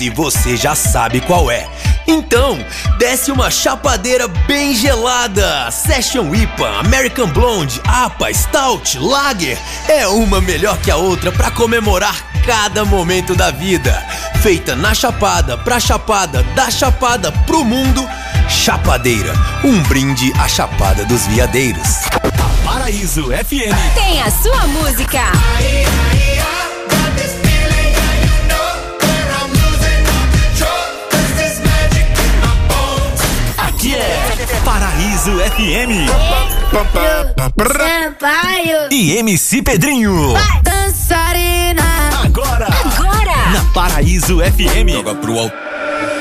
E você já sabe qual é. Então, desce uma chapadeira bem gelada. Session IPA, American Blonde, APA, Stout, Lager. É uma melhor que a outra para comemorar cada momento da vida. Feita na Chapada, pra Chapada, da Chapada pro mundo. Chapadeira, um brinde à Chapada dos Veadeiros. Paraíso FM. Tem a sua música. Aqui Paraíso FM. Sampaio. E MC Pedrinho. Dançarina. Agora. Agora. Na Paraíso FM. Joga pro alto.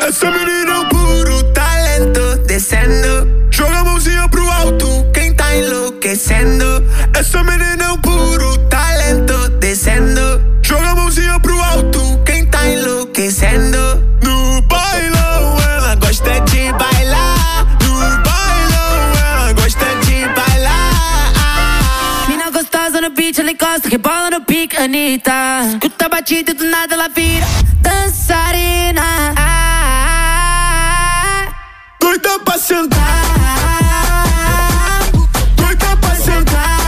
Essa menina é um puro talento descendo. Joga a mãozinha pro alto, quem tá enlouquecendo. Essa menina é um puro talento descendo. Joga a mãozinha pro alto, quem tá enlouquecendo. Encosta, que bola no pique, Anitta. Escuta a batida e do nada ela vira dançarina. Ah, Doida pra sentar, doida pra sentar.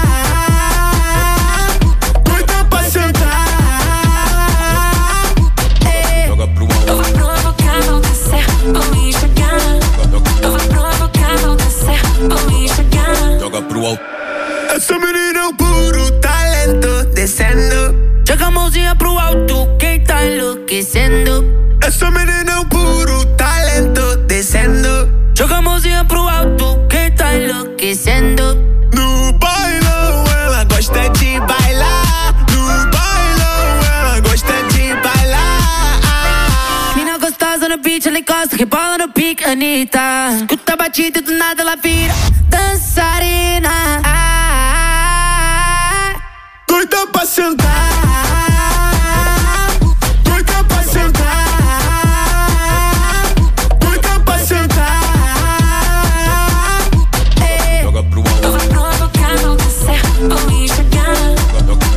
Doida pra sentar. Joga pro alto. Eu vou provocar, vou descer, vou me enxergar. Eu vou provocar, vou descer, vou me enxergar. Joga pro alto. Essa menina descendo. joga a mãozinha pro alto, quem tá enlouquecendo. Essa menina é um puro talento descendo. Joga a mãozinha pro alto, quem tá enlouquecendo. No bailão, ela gosta de bailar. No bailão, ela gosta de bailar. Mina gostosa no beat, ela encosta, que bola no pique, Anitta. Escuta a batida e do nada ela vira dançarina. Ah, Doida pra sentar. Doida pra sentar. Doida pra sentar. Pro Eu vou provocar, vou descer, vou enxergar.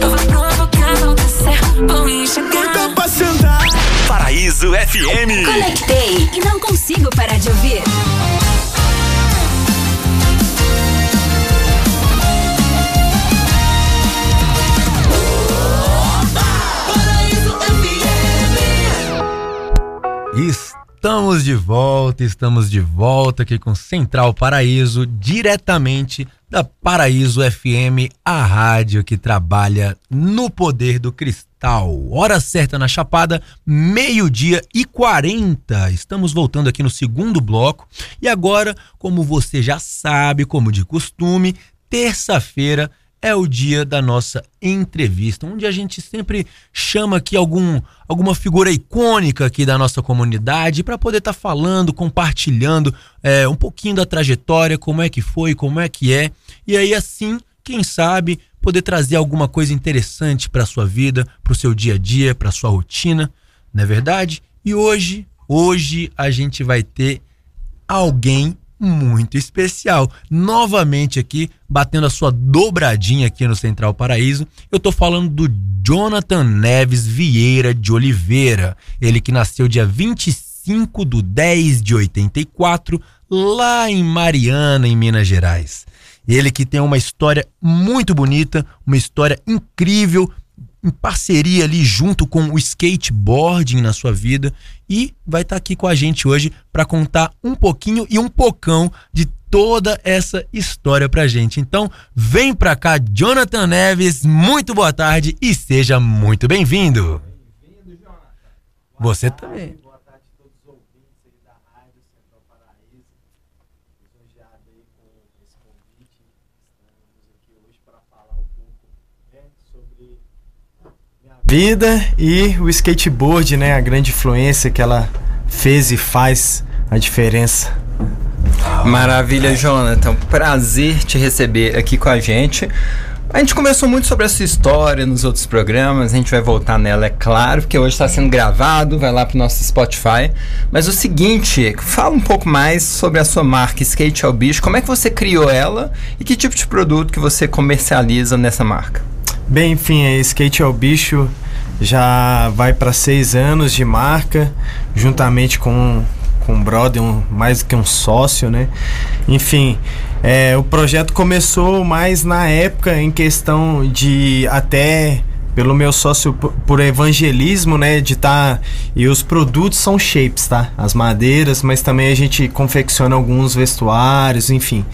Eu vou provocar, vou descer, vou me Doida enxergar. pra sentar. Paraíso FM. Conectei e não consigo parar de ouvir. Estamos de volta, estamos de volta aqui com Central Paraíso, diretamente da Paraíso FM, a rádio que trabalha no poder do cristal. Hora certa na Chapada, meio-dia e 40. Estamos voltando aqui no segundo bloco. E agora, como você já sabe, como de costume, terça-feira é o dia da nossa entrevista, onde a gente sempre chama aqui algum, alguma figura icônica aqui da nossa comunidade para poder estar falando, compartilhando é, um pouquinho da trajetória, como é que foi, como é que é, e aí assim, quem sabe, poder trazer alguma coisa interessante para sua vida, para o seu dia a dia, para sua rotina, não é verdade? E hoje, hoje a gente vai ter alguém muito especial. Novamente aqui, batendo a sua dobradinha aqui no Central Paraíso, eu tô falando do Jonathan Neves Vieira de Oliveira. Ele que nasceu dia 25 de 10 de 84, lá em Mariana, em Minas Gerais. Ele que tem uma história muito bonita, uma história incrível, em parceria ali junto com o skateboarding na sua vida e vai estar aqui com a gente hoje para contar um pouquinho e um pocão de toda essa história pra gente. Então, vem pra cá, Jonathan Neves, muito boa tarde e seja muito bem-vindo. Você também. Vida e o skateboard, né? A grande influência que ela fez e faz a diferença. Maravilha, Jonathan. Prazer te receber aqui com a gente. A gente conversou muito sobre essa história nos outros programas, a gente vai voltar nela, é claro, porque hoje está sendo gravado, vai lá pro nosso Spotify. Mas o seguinte, fala um pouco mais sobre a sua marca Skate ao Bicho, como é que você criou ela e que tipo de produto que você comercializa nessa marca? Bem, enfim, é Skate ao Bicho já vai para seis anos de marca, juntamente com com um brother, um, mais do que um sócio, né? Enfim, é, o projeto começou mais na época em questão de até pelo meu sócio por evangelismo, né, de tá e os produtos são shapes, tá? As madeiras, mas também a gente confecciona alguns vestuários, enfim.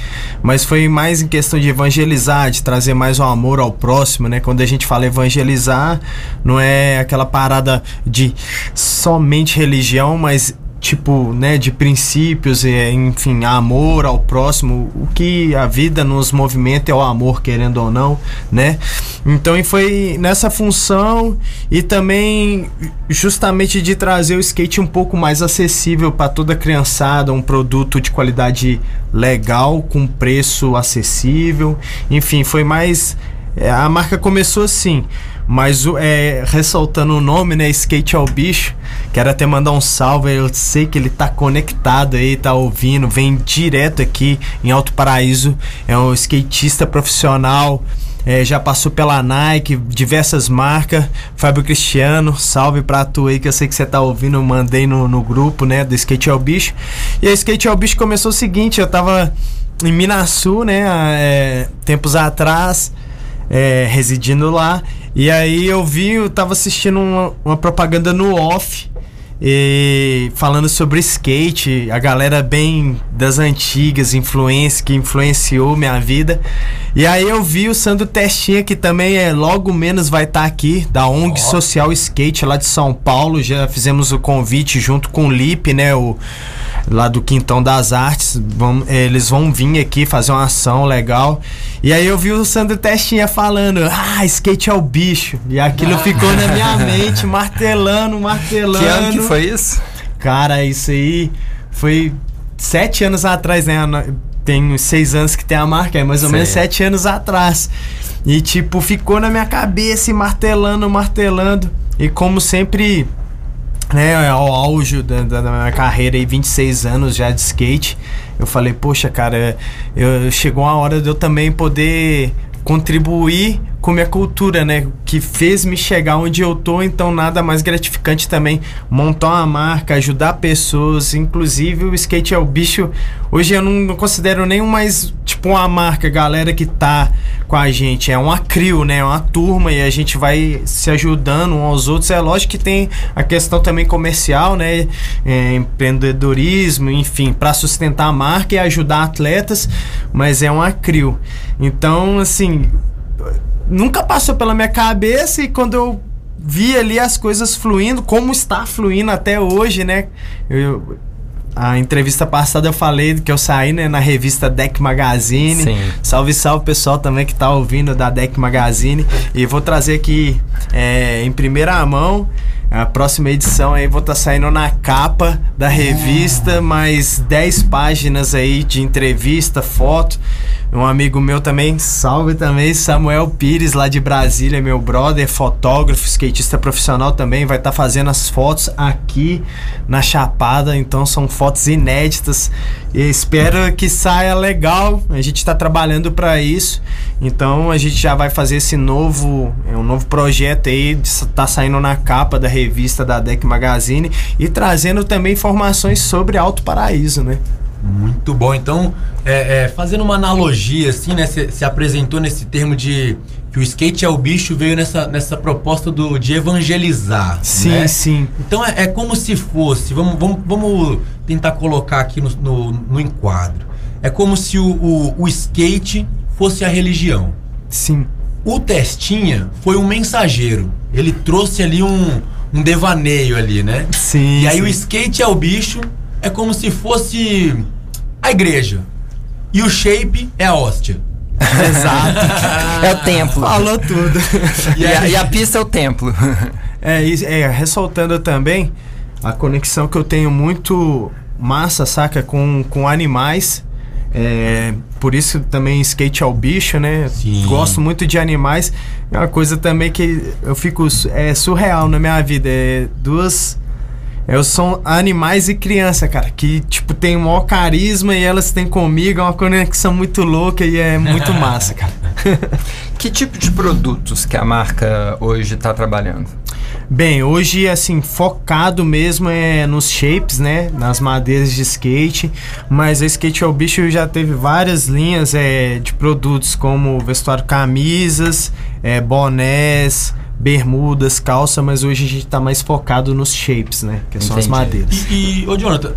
Mas foi mais em questão de evangelizar, de trazer mais o amor ao próximo, né? Quando a gente fala evangelizar, não é aquela parada de somente religião, mas tipo, né, de princípios, enfim, amor ao próximo, o que a vida nos movimenta é o amor, querendo ou não, né? Então e foi nessa função e também justamente de trazer o skate um pouco mais acessível para toda criançada, um produto de qualidade legal, com preço acessível, enfim, foi mais é, a marca começou assim, mas é, ressaltando o nome, né? Skate ao bicho. Quero até mandar um salve. Eu sei que ele tá conectado aí, tá ouvindo. Vem direto aqui em Alto Paraíso. É um skatista profissional. É, já passou pela Nike, diversas marcas. Fábio Cristiano, salve pra tu aí que eu sei que você tá ouvindo. Mandei no, no grupo, né? Do Skate ao Bicho. E a Skate ao Bicho começou o seguinte: eu tava em Minasul, né? é, tempos atrás é, residindo lá. E aí eu vi, eu tava assistindo uma, uma propaganda no off. E falando sobre skate, a galera bem das antigas, influência que influenciou minha vida. E aí eu vi o Sandro Testinha, que também é logo menos vai estar aqui, da ONG Social Skate lá de São Paulo. Já fizemos o convite junto com o Lipe, né? O, lá do Quintão das Artes. Vão, eh, eles vão vir aqui fazer uma ação legal. E aí eu vi o Sandro Testinha falando, ah, skate é o bicho. E aquilo ficou na minha mente, martelando, martelando. Que ano que foi isso? Cara, isso aí foi sete anos atrás, né? Tem seis anos que tem a marca, é mais ou Sei. menos sete anos atrás. E tipo, ficou na minha cabeça e martelando, martelando. E como sempre, né, ao auge da, da- minha carreira aí, 26 anos já de skate, eu falei, poxa, cara, eu, chegou a hora de eu também poder contribuir com minha cultura, né? Que fez me chegar onde eu tô, então nada mais gratificante também montar uma marca, ajudar pessoas, inclusive o skate é o bicho. Hoje eu não, não considero nem mais tipo uma marca, galera que tá com a gente, é uma crew, né? É uma turma e a gente vai se ajudando uns aos outros. É lógico que tem a questão também comercial, né? É, empreendedorismo, enfim, para sustentar a marca e ajudar atletas, mas é uma crew. Então, assim, nunca passou pela minha cabeça e quando eu vi ali as coisas fluindo, como está fluindo até hoje, né? Eu, a entrevista passada eu falei que eu saí né, na revista Deck Magazine. Sim. Salve, salve pessoal também que tá ouvindo da Deck Magazine. E vou trazer aqui é, em primeira mão. A próxima edição aí vou estar saindo na capa da revista, mais 10 páginas aí de entrevista, foto. Um amigo meu também, salve também, Samuel Pires, lá de Brasília, meu brother, fotógrafo, skatista profissional também, vai estar fazendo as fotos aqui na Chapada, então são fotos inéditas. E espero que saia legal. A gente está trabalhando para isso. Então a gente já vai fazer esse novo, é um novo projeto aí, de- tá saindo na capa da revista da Deck Magazine e trazendo também informações sobre Alto Paraíso, né? Muito bom. Então, é, é, fazendo uma analogia, assim, né? Você se apresentou nesse termo de que o skate é o bicho, veio nessa, nessa proposta do, de evangelizar. Sim, né? sim. Então é, é como se fosse, vamos, vamos, vamos tentar colocar aqui no, no, no enquadro. É como se o, o, o skate fosse a religião. Sim. O Testinha foi um mensageiro. Ele trouxe ali um, um devaneio ali, né? Sim. E aí sim. o skate é o bicho, é como se fosse a igreja. E o shape é a hóstia. Exato. É o templo. Falou tudo. E a, e a pista é o templo. É, e- é, ressaltando também a conexão que eu tenho muito massa, saca? Com, com animais. É, por isso também skate ao bicho, né? Sim. Gosto muito de animais. É uma coisa também que eu fico é, surreal na minha vida. É duas. Eu sou animais e criança, cara, que tipo tem o maior carisma e elas têm comigo, é uma conexão muito louca e é muito massa, cara. Que tipo de produtos que a marca hoje está trabalhando? Bem, hoje, assim, focado mesmo é nos shapes, né? Nas madeiras de skate. Mas a Skate ao Bicho já teve várias linhas é, de produtos, como vestuário camisas, é, bonés, bermudas, calça, mas hoje a gente tá mais focado nos shapes, né? Que são as madeiras. E, e ô Jonathan,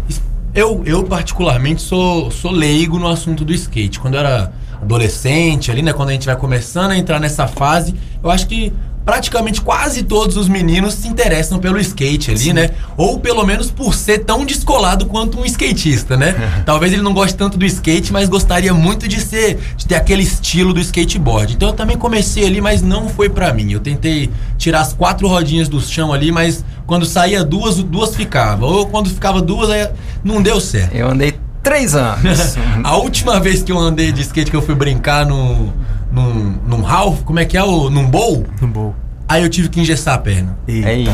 eu, eu particularmente sou, sou leigo no assunto do skate. Quando eu era adolescente, ali, né? Quando a gente vai começando a entrar nessa fase, eu acho que praticamente quase todos os meninos se interessam pelo skate ali, né? Ou pelo menos por ser tão descolado quanto um skatista, né? Talvez ele não goste tanto do skate, mas gostaria muito de ser, de ter aquele estilo do skateboard. Então eu também comecei ali, mas não foi pra mim. Eu tentei tirar as quatro rodinhas do chão ali, mas quando saía duas, duas ficava. Ou quando ficava duas, aí não deu certo. Eu andei três anos. A última vez que eu andei de skate que eu fui brincar no, num, num Ralph, como é que é? O, num bowl, No bowl. aí eu tive que engessar a perna. Aí, aí.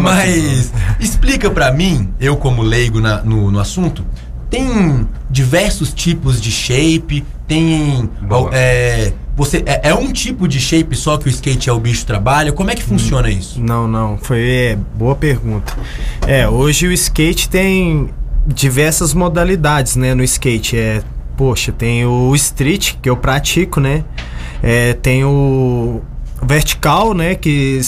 Mas explica pra mim, eu como leigo na- no, no assunto, tem diversos tipos de shape, tem. É, você, é, é um tipo de shape só que o skate é o bicho trabalha? Como é que funciona isso? Não, não, foi é, boa pergunta. É, hoje o skate tem diversas modalidades, né, no skate. É, poxa, tem o street que eu pratico, né? É, tem o vertical, né, que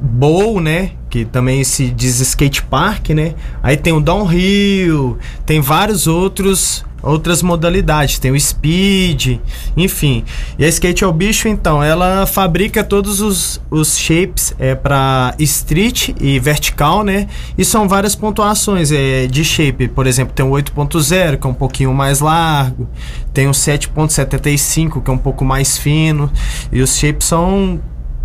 bowl, né, que também se diz skate park, né? Aí tem o downhill, tem vários outros outras modalidades, tem o speed, enfim. E a Skate é o bicho, então, ela fabrica todos os, os shapes é para street e vertical, né? E são várias pontuações é, de shape. Por exemplo, tem o 8.0, que é um pouquinho mais largo, tem o 7.75, que é um pouco mais fino, e os shapes são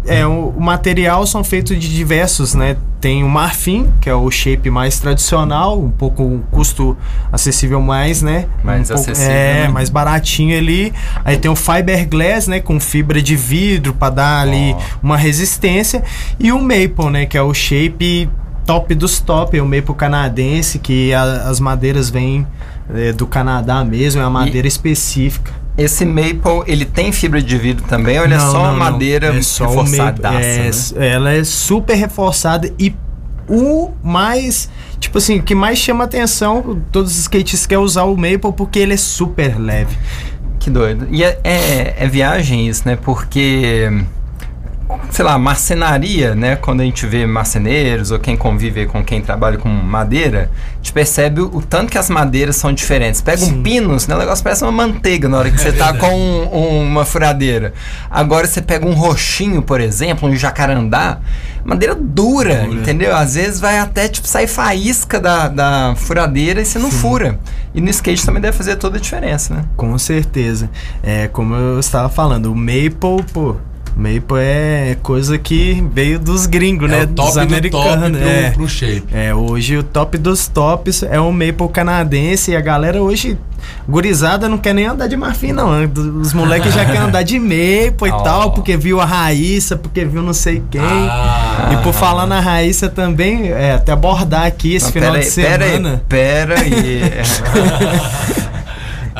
é, o, o material são feitos de diversos, né? Tem o marfim, que é o shape mais tradicional, um pouco um custo acessível mais, né? Mais um pouco- acessível, É, né? mais baratinho ali. Aí tem o fiberglass, né? Com fibra de vidro para dar ali uma resistência. E o maple, né? Que é o shape top dos top, é o maple canadense, que a- as madeiras vêm é, do Canadá mesmo, é uma madeira específica. Esse maple, ele tem fibra de vidro também ou ele é Não, só uma não, não. madeira É só o reforçadaça, maple, é, né? Ela é super reforçada e o mais, tipo assim, o que mais chama atenção, todos os skatistas querem usar o maple porque ele é super leve. Que doido. E é, é, é viagem isso, né? Porque, sei lá, marcenaria, né? Quando a gente vê marceneiros ou quem convive com quem trabalha com madeira, a gente percebe o, o tanto que as madeiras são diferentes. Pega um pinus, né? O negócio parece uma manteiga na hora que você tá com um- um- uma furadeira. Agora você pega um roxinho, por exemplo, um jacarandá, madeira dura, entendeu? Às vezes vai até, tipo, sair faísca da, da furadeira e você não fura. E no skate também deve fazer toda a diferença, né? Com certeza. É, como eu estava falando, o maple, pô, maple é coisa que veio dos gringos, né? é o top dos do americanos. pro, é. pro shape. É, hoje o top dos tops é o maple canadense e a galera hoje, gurizada, não quer nem andar de marfim, não. Os moleques já querem andar de maple e Oh. tal, porque viu a Raíssa, porque viu não sei quem. Ah. e por falar na Raíssa também, é, até abordar aqui esse Não, final pera de aí, pera semana. aí, Pera aí.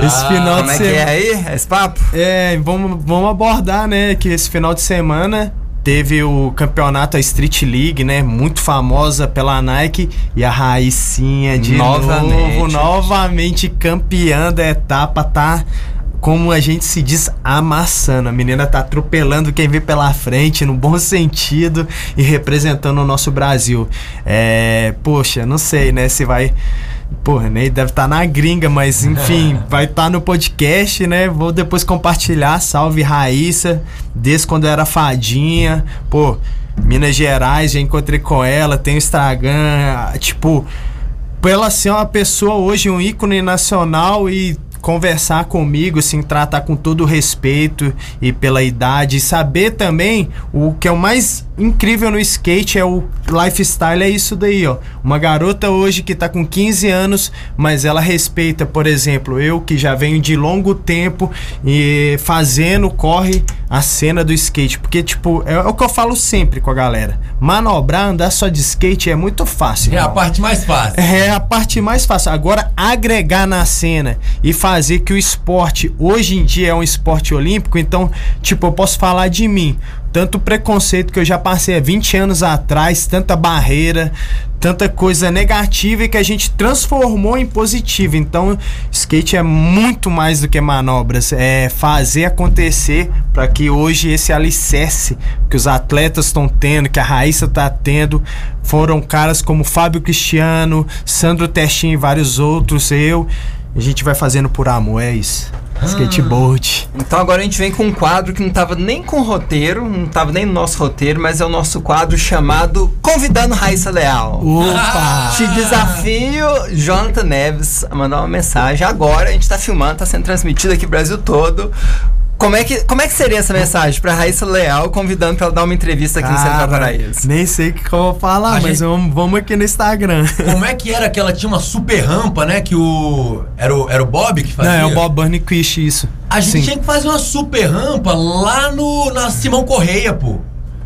Esse final Como de é que semana. é aí? Esse papo? É, vamos, vamos abordar, né, que esse final de semana teve o campeonato a Street League, né, muito famosa pela Nike e a Raicinha de Novamente. novo, novamente campeã da etapa, tá? Como a gente se diz, amassando. A menina tá atropelando quem vê pela frente, no bom sentido, e representando o nosso Brasil. É, poxa, não sei, né, se vai Porra, nem deve estar na gringa, mas enfim, vai estar no podcast, né? Vou depois compartilhar. Salve Raíssa, desde quando eu era fadinha. Pô, Minas Gerais, já encontrei com ela, tem o Instagram. Tipo, pra ela ser uma pessoa hoje, um ícone nacional e conversar comigo, assim, tratar com todo o respeito e pela idade, e saber também o que é o mais incrível no skate é o lifestyle, é isso daí, ó. Uma garota hoje que tá com 15 anos, mas ela respeita, por exemplo, eu que já venho de longo tempo e fazendo corre a cena do skate, porque tipo, é, é o que eu falo sempre com a galera. Manobrar, andar só de skate é muito fácil. É a parte mais fácil. É a parte mais fácil. Agora, agregar na cena e fazer que o esporte hoje em dia é um esporte olímpico, então, tipo, eu posso falar de mim. tanto preconceito que eu já passei há 20 anos atrás, tanta barreira, tanta coisa negativa e que a gente transformou em positivo. Então, skate é muito mais do que manobras, é fazer acontecer para que hoje esse alicerce que os atletas estão tendo, que a Raíssa está tendo, foram caras como Fábio Cristiano, Sandro Testin e vários outros, eu. A gente vai fazendo por amor, é isso. Skateboard. Então agora a gente vem com um quadro que não tava nem com roteiro, não tava nem no nosso roteiro, mas é o nosso quadro chamado Convidando Raíssa Leal. Opa! Te desafio, Jonathan Neves, a mandar uma mensagem. Agora a gente tá filmando, tá sendo transmitido aqui no Brasil todo. Como é que, como é que seria essa mensagem pra Raíssa Leal, convidando pra ela dar uma entrevista aqui no Central Cara, Paraíso? Nem sei o que eu vou falar, A mas gente- vamos, vamos aqui no Instagram. Como é que era que ela tinha uma super rampa, né? Que o. Era o, era o Bob que Não, fazia? é o Bob Burnquist, isso. A gente Sim. tinha que fazer uma super rampa lá no, na Simão Correia, pô.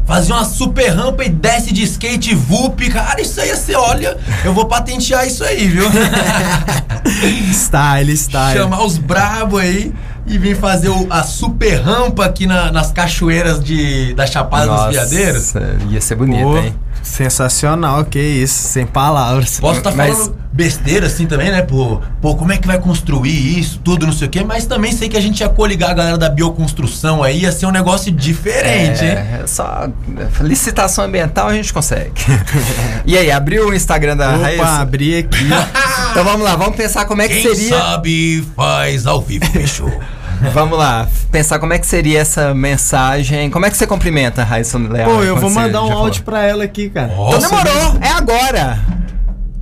Fazer uma super rampa e desce de skate VUP. Cara, isso aí você olha. Eu vou patentear isso aí, viu? Style, style. Chamar os brabo aí e vir fazer o- a super rampa aqui na- nas cachoeiras de, da Chapada dos Veadeiros. ia ser bonito, Pô, hein? sensacional, que isso, sem palavras. Posso estar Mas- falando besteira assim também, né? Pô, pô, como é que vai construir isso, tudo, não sei o quê. Mas também sei que a gente ia coligar a galera da bioconstrução aí, ia ser um negócio diferente, hein? É, é só licitação ambiental a gente consegue. e aí, abriu o Instagram da Opa, Raíssa? abri aqui. Então vamos lá, vamos pensar como é que Quem seria. sabe faz ao vivo, fechou. Vamos lá, pensar como é que seria essa mensagem. Como é que você cumprimenta a Raíssa Leal? Pô, eu vou mandar um áudio pra ela aqui, cara. Então Nossa, demorou, é agora!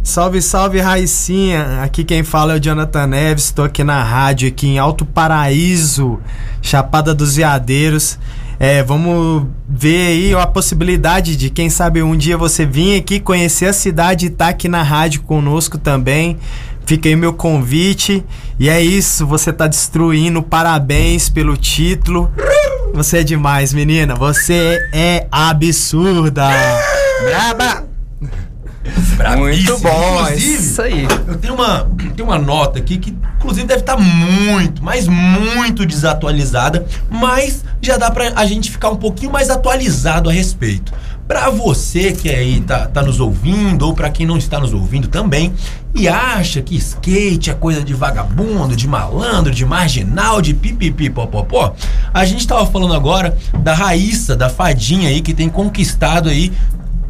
Salve, salve, Raicinha. Aqui quem fala é o Jonathan Neves. Estou aqui na rádio, aqui em Alto Paraíso, Chapada dos Veadeiros. É, vamos ver aí a possibilidade de, quem sabe, um dia você vir aqui conhecer a cidade e estar aqui na rádio conosco também. Fica aí meu convite. E é isso, você tá destruindo. Parabéns pelo título. Você é demais, menina. Você é absurda. Braba! Muito bom, é Inclusive, isso aí. Eu tenho uma, tenho uma nota aqui que, inclusive, deve estar muito, mas muito desatualizada, mas já dá pra a gente ficar um pouquinho mais atualizado a respeito. Pra você que aí tá, tá nos ouvindo, ou pra quem não está nos ouvindo também, e acha que skate é coisa de vagabundo, de malandro, de marginal, de pipipi popopó, a gente tava falando agora da Raíssa, da fadinha aí, que tem conquistado aí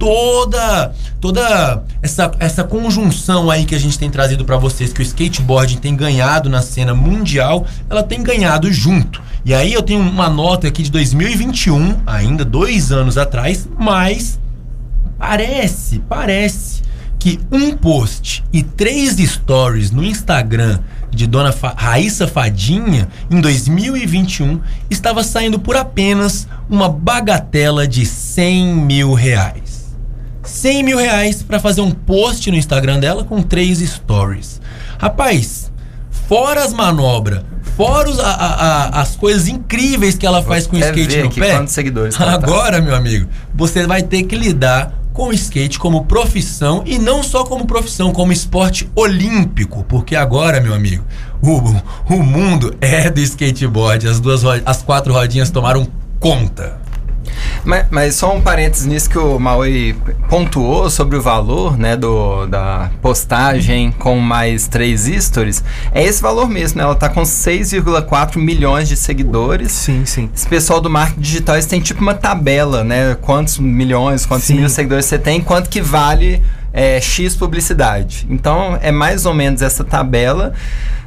toda toda essa, essa conjunção aí que a gente tem trazido pra vocês que o skateboarding tem ganhado na cena mundial, ela tem ganhado junto. E aí eu tenho uma nota aqui de 2021, ainda dois anos atrás, mas parece, parece que um post e três stories no Instagram de Dona Fa Raíssa Fadinha em 2021 estava saindo por apenas uma bagatela de 100 mil reais. 100 mil reais pra fazer um post no Instagram dela com três stories. Rapaz, fora as manobras, fora os- a- a- as coisas incríveis que ela faz com o skate no pé. quantos seguidores tá. Agora, meu amigo, você vai ter que lidar com o skate como profissão e não só como profissão, como esporte olímpico, porque agora, meu amigo, o, o mundo é do skateboard. As duas as quatro rodinhas tomaram conta. Mas, mas só um parênteses nisso que o Maui pontuou sobre o valor né, do, da postagem com mais três stories. É esse valor mesmo, né? Ela tá com 6,4 milhões de seguidores. Sim, sim. Esse pessoal do marketing digital, eles têm tipo uma tabela, né? Quantos milhões, quantos Sim. mil seguidores você tem, quanto que vale é, X publicidade. Então, é mais ou menos essa tabela.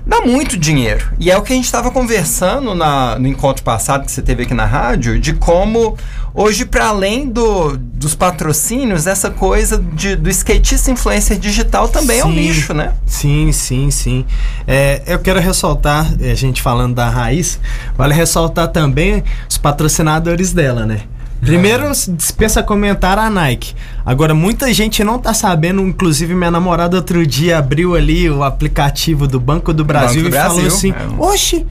Dá muito dinheiro. E é o que a gente estava conversando na- no encontro passado que você teve aqui na rádio, de como hoje, para além do, dos patrocínios, essa coisa de- do skatista influencer digital também é um Sim. nicho, né? Sim, sim, sim. É, eu quero ressaltar, eh, a gente falando da raiz, vale ressaltar também os patrocinadores dela, né? Primeiro, se dispensa comentar a Nike. Agora, muita gente não tá sabendo, inclusive minha namorada outro dia abriu ali o aplicativo do Banco do Brasil do e falou Brasil, assim: é. Oxe,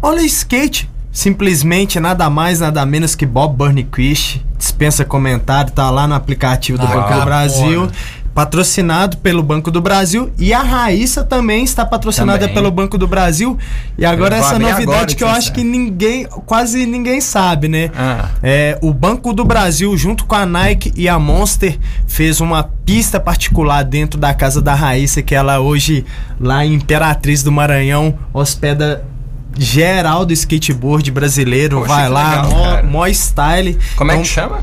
olha o skate. Simplesmente nada mais, nada menos que Bob Burnquist. Dispensa comentário, tá lá no aplicativo do Ah, Banco do. Brasil. Patrocinado pelo Banco do Brasil e a Raíssa também está patrocinada Também. pelo Banco do Brasil. E agora essa novidade agora que eu acho sabe. que ninguém, quase ninguém sabe, né? Ah. É, o Banco do Brasil, junto com a Nike e a Monster, fez uma pista particular dentro da casa da Raíssa, que ela hoje, lá em Imperatriz do Maranhão, hospeda geral do skateboard brasileiro. Poxa, Vai lá, legal, mó, mó style. Como é Então, que chama?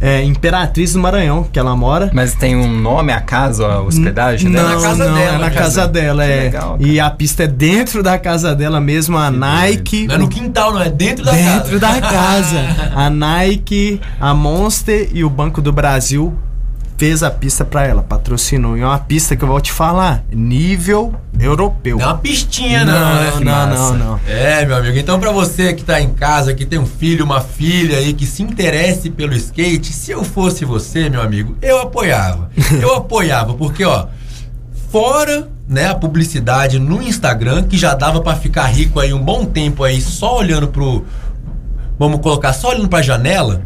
É Imperatriz do Maranhão, que ela mora. Mas tem um nome, a casa, a hospedagem Não, dela? na casa não, dela, é na cara. casa dela, Que é. legal, e a pista é dentro da casa dela mesmo, a Nike. Não é no quintal, não, é dentro da Dentro casa. da casa. A Nike, a Monster e o Banco do Brasil fez a pista pra ela, patrocinou. E é uma pista que eu vou te falar, nível europeu. Não é uma pistinha, não, não, né? não, não, não. É, meu amigo. Então, pra você que tá em casa, que tem um filho, uma filha aí, que se interesse pelo skate, se eu fosse você, meu amigo, eu apoiava. Eu apoiava, porque, ó, fora, né, a publicidade no Instagram, que já dava pra ficar rico aí um bom tempo aí, só olhando pro. Vamos colocar, só olhando pra janela,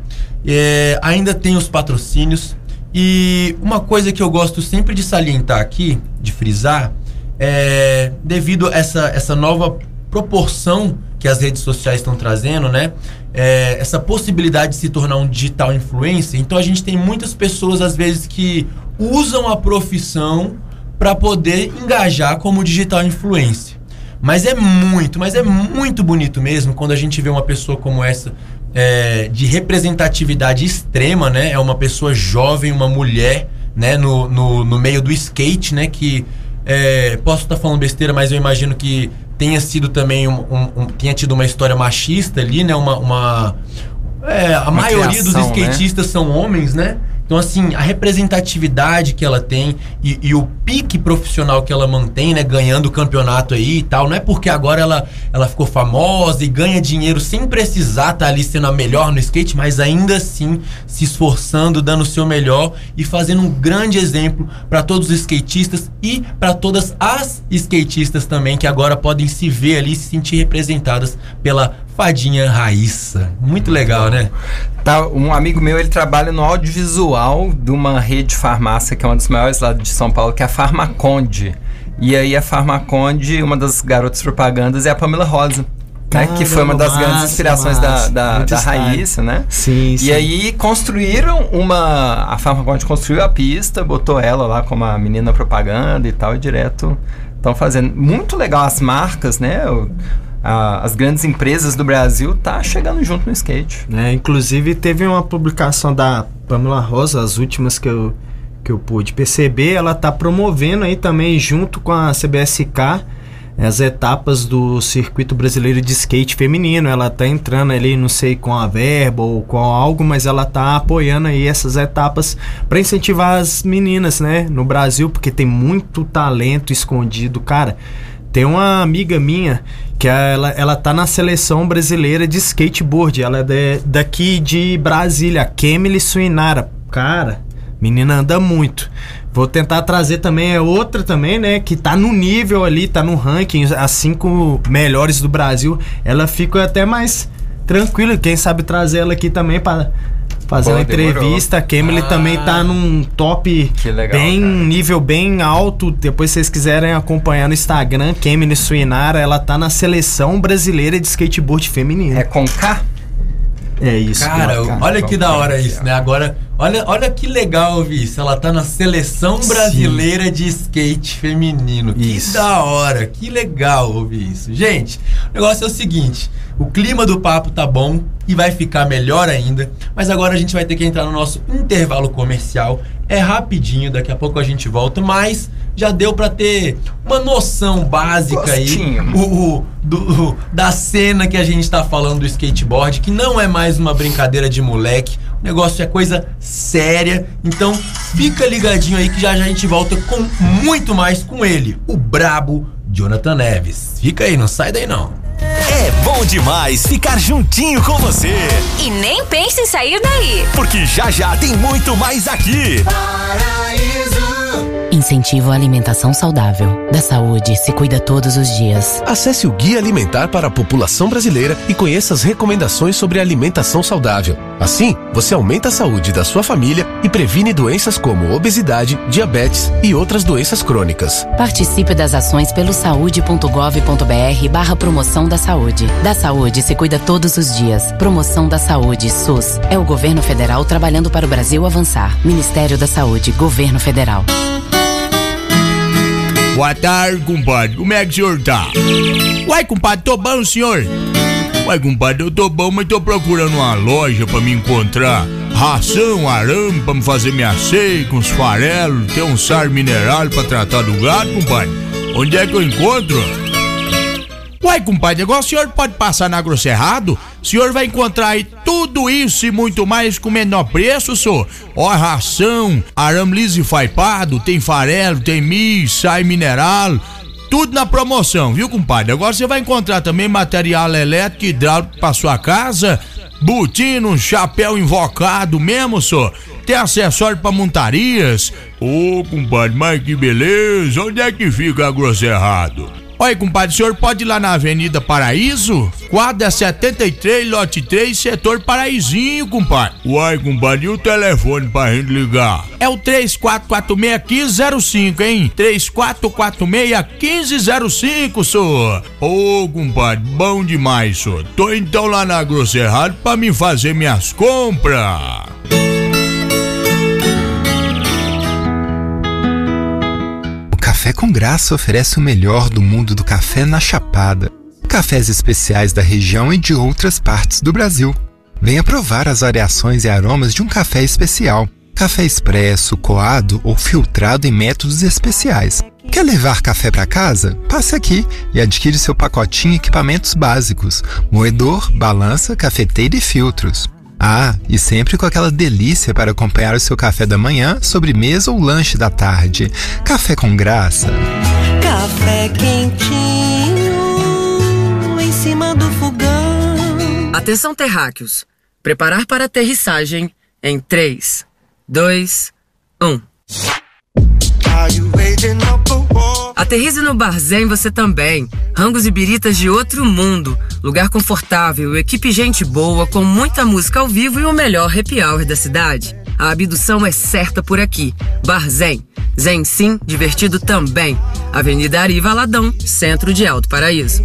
é, ainda tem os patrocínios. E uma coisa que eu gosto sempre de salientar aqui, de frisar, é devido a essa, essa nova proporção que as redes sociais estão trazendo, né? É, essa possibilidade de se tornar um digital influencer. Então a gente tem muitas pessoas, às vezes, que usam a profissão para poder engajar como digital influencer. Mas é muito, mas é muito bonito mesmo quando a gente vê uma pessoa como essa é, de representatividade extrema, né? É uma pessoa jovem, uma mulher, né? No, no, no meio do skate, né? Que é, posso estar falando besteira, mas eu imagino que tenha sido também um, um- um- tenha tido uma história machista ali, né? Uma, uma é, a Uma maioria dos criação, né? skatistas são homens, né? Então, assim, a representatividade que ela tem e, e o pique profissional que ela mantém, né? Ganhando o campeonato aí e tal. Não é porque agora ela, ela ficou famosa e ganha dinheiro sem precisar estar ali sendo a melhor no skate, mas ainda assim se esforçando, dando o seu melhor e fazendo um grande exemplo para todos os skatistas e para todas as skatistas também que agora podem se ver ali se sentir representadas pela Fadinha Raíssa. Muito legal, né? Tá, um amigo meu, ele trabalha no audiovisual de uma rede de farmácia, que é uma das maiores lá de São Paulo, que é a Farmaconde. E aí a Farmaconde, uma das garotas propagandas é a Pamela Rosa. Né, que foi uma das Caramba, grandes massa, inspirações massa. da, da, da né? Sim, sim. E aí construíram uma. A Farmaconde construiu a pista, botou ela lá como a menina propaganda e tal, e direto estão fazendo. Muito legal as marcas, né? o- as grandes empresas do Brasil tá chegando junto no skate. né? Inclusive teve uma publicação da Pamela Rosa, as últimas que eu, que eu pude perceber, ela tá promovendo aí também junto com a CBSK as etapas do circuito brasileiro de skate feminino. Ela tá entrando ali, não sei, com a verba ou com algo, mas ela tá apoiando aí essas etapas para incentivar as meninas, né, no Brasil, porque tem muito talento escondido, cara. Tem uma amiga minha que ela, ela tá na seleção brasileira de skateboard. Ela é de- daqui de Brasília, Kemily Suinara. Cara, menina anda muito. Vou tentar trazer também é outra também, né, que tá no nível ali, tá no ranking, as cinco melhores do Brasil. Ela fica até mais tranquila. Quem sabe trazer ela aqui também para fazer Pô, entrevista. A Kemily Ah. também tá num top legal, bem cara. nível bem alto. Depois se vocês quiserem acompanhar no Instagram, Kemily Suinara, ela tá na seleção brasileira de skateboard feminino. É com K? É isso. Cara, cara. olha que da hora isso, né? Agora, olha, olha que legal ouvir isso. Ela tá na seleção brasileira de skate feminino. Que Isso. da hora, que legal ouvir isso. Gente, o negócio é o seguinte: o clima do papo tá bom e vai ficar melhor ainda. Mas agora a gente vai ter que entrar no nosso intervalo comercial. É rapidinho, daqui a pouco a gente volta, mas já deu pra ter uma noção básica aí Gostinho. o, o- do- o- da cena que a gente tá falando do skateboard, que não é mais uma brincadeira de moleque, o negócio é coisa séria. Então fica ligadinho aí que já, já a gente volta com muito mais com ele, o brabo Jonathan Neves. Fica aí, não sai daí não. É bom demais ficar juntinho com você. E nem pense em sair daí. Porque já já tem muito mais aqui. Em incentivo à alimentação saudável. Da saúde se cuida todos os dias. Acesse o Guia Alimentar para a População Brasileira e conheça as recomendações sobre alimentação saudável. Assim, você aumenta a saúde da sua família e previne doenças como obesidade, diabetes e outras doenças crônicas. Participe das ações pelo saúde.gov.br barra promoção da saúde. Da saúde se cuida todos os dias. Promoção da saúde, SUS. É o governo federal trabalhando para o Brasil avançar. Ministério da Saúde, Governo Federal. Boa tarde, compadre. Como é que o senhor tá? Uai, compadre, tô bom, senhor? Uai, compadre, eu tô bom, mas tô procurando uma loja pra me encontrar. Ração, arame pra me fazer minha com os farelos, tem um sar mineral pra tratar do gado, compadre. Onde é que eu encontro? Uai, compadre, agora o senhor pode passar na Grosserrado? O senhor vai encontrar aí tudo isso e muito mais com menor preço, senhor. Ó, ração, arame liso e faipado, tem farelo, tem milho, sai mineral, tudo na promoção, viu, compadre? Agora você vai encontrar também material elétrico e hidráulico pra sua casa, botino, chapéu invocado mesmo, senhor. Tem acessório pra montarias. Ô, compadre, mas que beleza. Onde é que fica a Grosserrado? Oi, compadre, o senhor pode ir lá na Avenida Paraíso? Quadra 73, lote 3, setor Paraízinho, compadre. Uai, compadre, e o telefone pra gente ligar? É o 3446-1505, hein? 3446-1505, senhor. Ô, compadre, bom demais, senhor. Tô então lá na Grosserrado pra me fazer minhas compras. Café com Graça oferece o melhor do mundo do café na Chapada. Cafés especiais da região e de outras partes do Brasil. Venha provar as variações e aromas de um café especial. Café expresso, coado ou filtrado em métodos especiais. Quer levar café para casa? Passe aqui e adquire seu pacotinho equipamentos básicos: moedor, balança, cafeteira e filtros. Ah, e sempre com aquela delícia para acompanhar o seu café da manhã, sobremesa ou lanche da tarde. Café com graça. Café quentinho em cima do fogão. Atenção, terráqueos. Preparar para aterrissagem em 3, 2, 1. Aterrize no Barzém você também. Rangos e biritas de outro mundo. Lugar confortável, equipe gente boa, com muita música ao vivo e o melhor happy hour da cidade. A abdução é certa por aqui. Barzém. Zen sim, divertido também. Avenida Ari Valadão, centro de Alto Paraíso.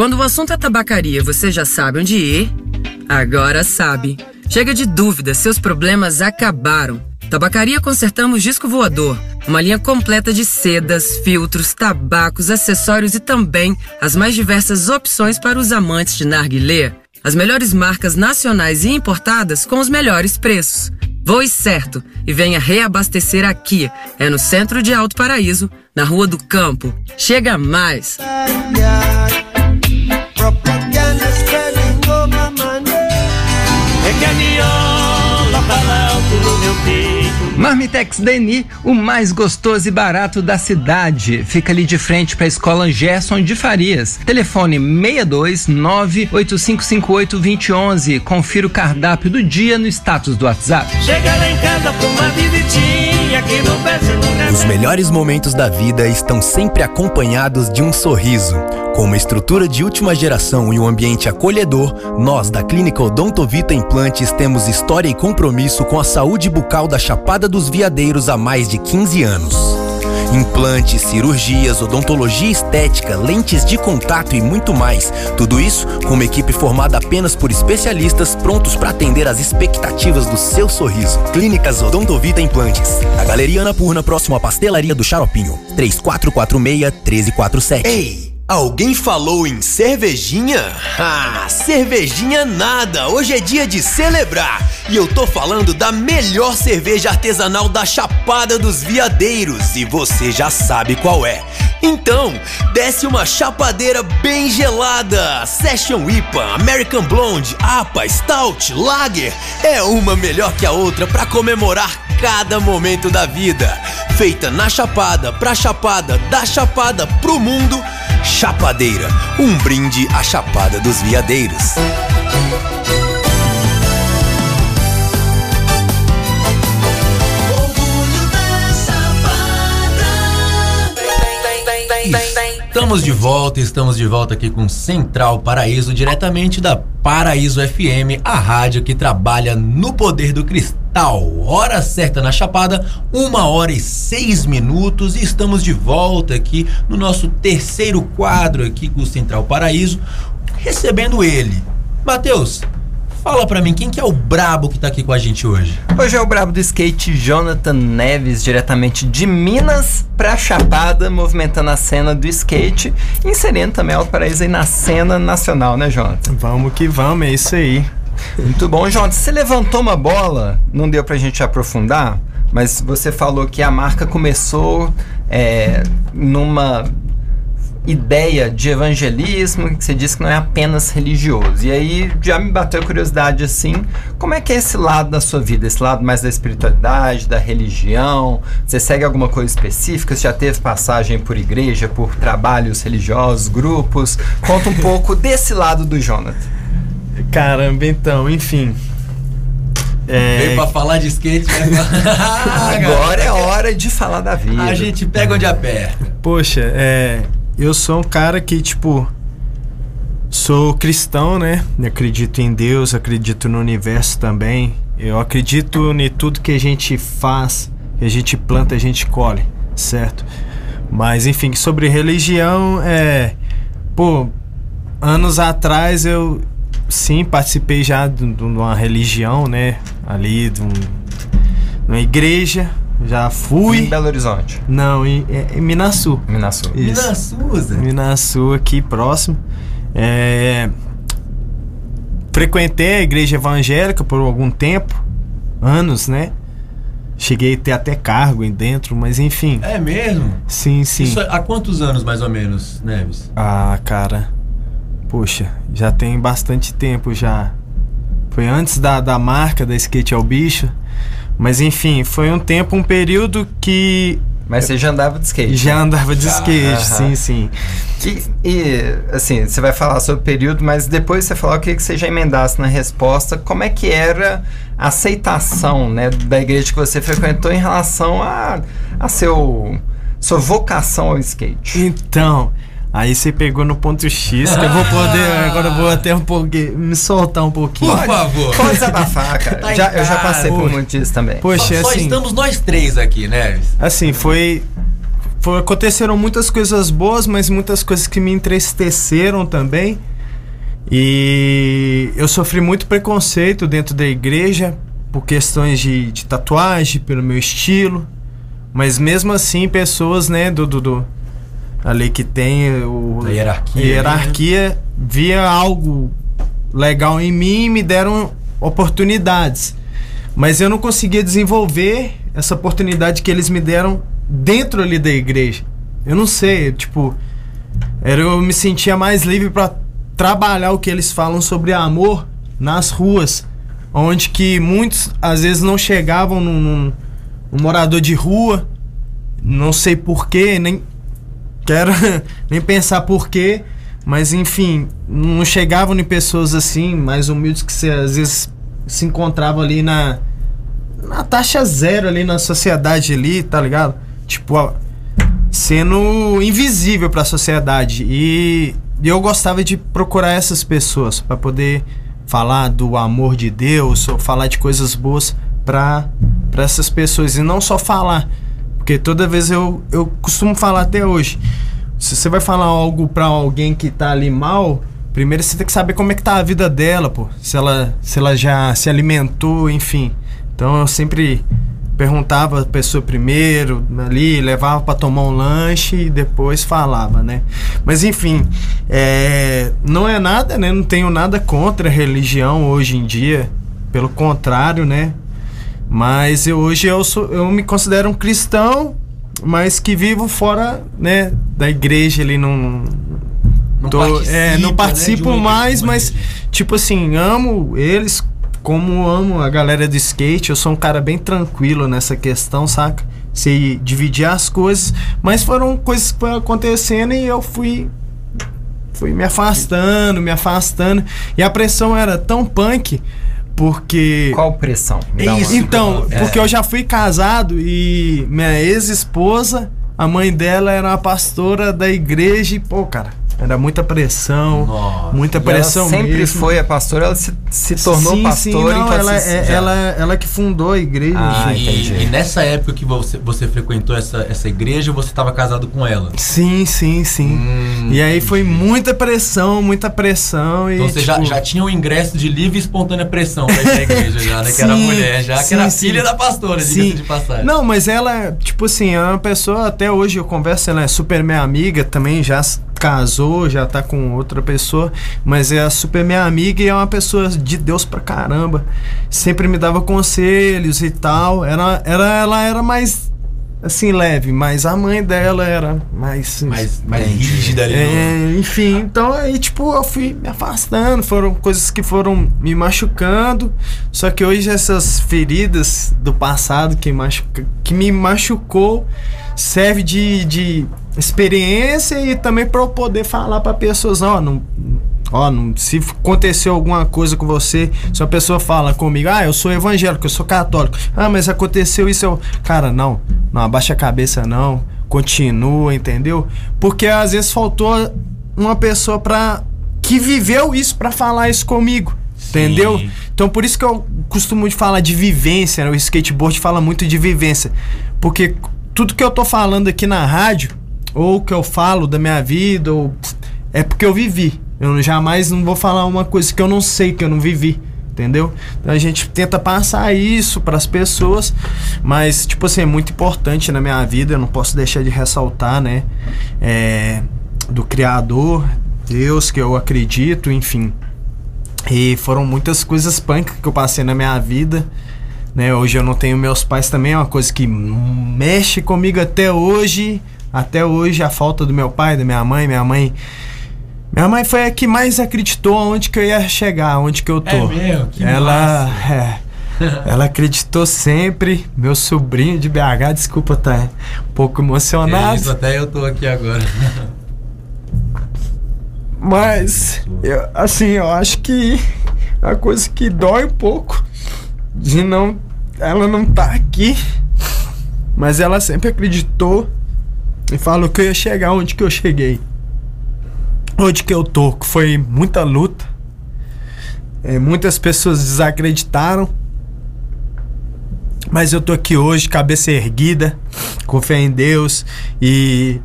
Quando o assunto é tabacaria, você já sabe onde ir? Agora sabe. Chega de dúvida, seus problemas acabaram. Tabacaria Consertamos Disco Voador. Uma linha completa de sedas, filtros, tabacos, acessórios e também as mais diversas opções para os amantes de narguilé. As melhores marcas nacionais e importadas com os melhores preços. Voe certo e venha reabastecer aqui. É no centro de Alto Paraíso, na Rua do Campo. Chega mais! Marmitex Deni, o mais gostoso e barato da cidade. Fica ali de frente para a Escola Gerson de Farias. Telefone 62 98558 2011. Confira o cardápio do dia no status do WhatsApp. Chega lá em casa pra uma visitinha aqui no Brasil. Os melhores momentos da vida estão sempre acompanhados de um sorriso. Com uma estrutura de última geração e um ambiente acolhedor, nós da Clínica Odontovita Implantes temos história e compromisso com a saúde bucal da Chapada dos Veadeiros há mais de 15 anos. Implantes, cirurgias, odontologia estética, lentes de contato e muito mais. Tudo isso com uma equipe formada apenas por especialistas prontos para atender às expectativas do seu sorriso. Clínicas Odontovita Implantes. A Galeria Ana Purna, próximo à Pastelaria do Xaropinho. 3446-1347. Ei! Alguém falou em cervejinha? Ah, cervejinha nada! Hoje é dia de celebrar! E eu tô falando da melhor cerveja artesanal da Chapada dos Veadeiros e você já sabe qual é. Então, desce uma chapadeira bem gelada. Session IPA, American Blonde, APA, Stout, Lager. É uma melhor que a outra para comemorar cada momento da vida. Feita na Chapada, pra Chapada, da Chapada pro mundo. Chapadeira, um brinde à Chapada dos Veadeiros. Estamos de volta, estamos de volta aqui com Central Paraíso, diretamente da Paraíso FM, a rádio que trabalha no poder do cristal. Hora certa na Chapada, uma hora e seis minutos, e estamos de volta aqui no nosso terceiro quadro aqui com Central Paraíso, recebendo ele. Matheus, fala pra mim, quem que é o brabo que tá aqui com a gente hoje? Hoje é o brabo do skate Jonathan Neves, diretamente de Minas pra Chapada, movimentando a cena do skate, inserindo também Alto Paraíso aí na cena nacional, né, Jonathan? Vamos que vamos, é isso aí. Muito bom, Jonathan. Você levantou uma bola, não deu pra gente aprofundar, mas você falou que a marca começou é, numa ideia de evangelismo, que você disse que não é apenas religioso. E aí já me bateu a curiosidade assim, como é que é esse lado da sua vida? Esse lado mais da espiritualidade, da religião? Você segue alguma coisa específica? Você já teve passagem por igreja, por trabalhos religiosos, grupos? Conta um pouco desse lado do Jonathan. Caramba, então, enfim. É, Veio pra falar de skate, né? Agora é hora de falar da vida. A gente pega onde aperta. Poxa, é, eu sou um cara que, tipo, sou cristão, né? Eu acredito em Deus, acredito no universo também. Eu acredito em tudo que a gente faz, a gente planta, a gente colhe, certo? Mas, enfim, sobre religião, é. Pô, anos atrás eu sim participei já de, de uma religião, né? Ali, de um, de uma igreja. Já fui. Em Belo Horizonte. Não, em, é- em Minasu. Minasu. Isso. Minasu, Zé? Minasu, aqui próximo. É, Frequentei a igreja evangélica por algum tempo, anos, né? Cheguei a ter até cargo em dentro, mas enfim. É mesmo? Sim, sim. Isso há quantos anos, mais ou menos, Neves? Ah, cara. Poxa, já tem bastante tempo já. Foi antes da, da marca da Skate ao Bicho. Mas enfim, foi um tempo, um período que. Mas você já andava de skate? Já né? andava de Já, skate, aham. sim, sim. E, e, assim, você vai falar sobre o período, mas depois você falou, eu queria que você já emendasse na resposta como é que era a aceitação né, da igreja que você frequentou em relação a, a seu, sua vocação ao skate. Então, aí você pegou no ponto X, que eu vou poder. Agora eu vou até um pouquinho. me soltar um pouquinho. Por favor. Pode desabafar, cara. Tá já, eu já passei por muito disso também. Poxa, Só assim. estamos nós três aqui, Neves. Assim, foi, foi. Aconteceram muitas coisas boas, mas muitas coisas que me entristeceram também. E eu sofri muito preconceito dentro da igreja por questões de, de tatuagem, pelo meu estilo. Mas mesmo assim, pessoas, né, do. do, do ali que tem o, A hierarquia, a hierarquia via algo legal em mim e me deram oportunidades. Mas eu não conseguia desenvolver essa oportunidade que eles me deram dentro ali da igreja. Eu não sei, tipo, era, eu me sentia mais livre para trabalhar o que eles falam sobre amor nas ruas, onde que muitos às vezes não chegavam num, num- num morador de rua, não sei porquê, nem quero nem pensar porquê, mas enfim, não chegavam em pessoas assim, mais humildes que você às vezes se encontrava ali na na taxa zero ali na sociedade ali, tá ligado? Tipo, ó, sendo invisível para a sociedade e eu gostava de procurar essas pessoas para poder falar do amor de Deus ou falar de coisas boas para para essas pessoas e não só falar, porque toda vez eu eu costumo falar até hoje. Se você vai falar algo para alguém que tá ali mal, primeiro você tem que saber como é que tá a vida dela, pô. Se ela se ela já se alimentou, enfim. Então eu sempre perguntava a pessoa primeiro, ali, levava para tomar um lanche e depois falava, né? Mas enfim, é, não é nada, né? Não tenho nada contra a religião hoje em dia, pelo contrário, né? Mas eu, hoje eu, sou, eu me considero um cristão, mas que vivo fora, né, da igreja ali, não, Não tô- é, não né, participo uma- mais, mas tipo assim, amo eles como amo a galera do skate. Eu sou um cara bem tranquilo nessa questão, saca? Se dividir as coisas, mas foram coisas que foram acontecendo e eu fui fui me afastando, me afastando. E a pressão era tão punk porque Qual pressão? Uma- então, É. porque eu já fui casado e minha ex-esposa a mãe dela era uma pastora da igreja e, pô, cara, era muita pressão, muita E pressão ela sempre mesmo. foi a pastora, ela se, se tornou sim, pastora sim, não, ela, se- é, já- ela, ela que fundou a igreja. Ah, e, e nessa época que você, você frequentou essa, essa igreja, você estava casado com ela. Sim, sim, sim. e aí foi muita pressão, muita pressão. E, Então você já, tipo, já tinha o ingresso de livre e espontânea pressão pra ir pra igreja já, né? Que era Sim, mulher já, que sim, era sim. filha da pastora, diga-se de passagem. Não, mas ela, tipo assim, é uma pessoa, até hoje eu converso, ela é super minha amiga, também já casou, já tá com outra pessoa, mas é super minha amiga e é uma pessoa de Deus pra caramba. Sempre me dava conselhos e tal. Era, era, ela era mais assim, leve, mas a mãe dela era mais. Mais, mais rígida ali. É, enfim, então aí, tipo, eu fui me afastando, foram coisas que foram me machucando. Só que hoje essas feridas do passado que, machuca, que me machucou serve de, de experiência e também para eu poder falar para pessoas, ó, não. Ó, não, se aconteceu alguma coisa com você, se uma pessoa fala comigo, ah, eu sou evangélico, eu sou católico, ah, mas aconteceu isso, eu. Cara, não, não abaixa a cabeça, não, continua, entendeu? Porque às vezes faltou uma pessoa pra. que viveu isso pra falar isso comigo. Entendeu? Então por isso que eu costumo falar de vivência, né? o skateboard fala muito de vivência. Porque tudo que eu tô falando aqui na rádio, ou que eu falo da minha vida, ou é porque eu vivi. Eu jamais não vou falar uma coisa que eu não sei, que eu não vivi. Entendeu? Então a gente tenta passar isso para as pessoas, mas, tipo assim, é muito importante na minha vida, eu não posso deixar de ressaltar, né? É, do Criador, Deus, que eu acredito, enfim. E foram muitas coisas punk que eu passei na minha vida. Né? Hoje eu não tenho meus pais também, é uma coisa que mexe comigo até hoje. Até hoje, a falta do meu pai, da minha mãe. Minha mãe. Minha mãe foi a que mais acreditou onde que eu ia chegar, onde que eu tô. É mesmo? Que ela, é, ela acreditou sempre. Meu sobrinho de BH, desculpa, tá um pouco emocionado. É isso, até eu tô aqui agora. Mas, eu, assim, eu acho que a coisa que dói um pouco de não. Ela não tá aqui, mas ela sempre acreditou e falou que eu ia chegar onde que eu cheguei. Onde que eu tô, que foi muita luta. É, muitas pessoas desacreditaram. Mas eu tô aqui hoje, cabeça erguida, com fé em Deus e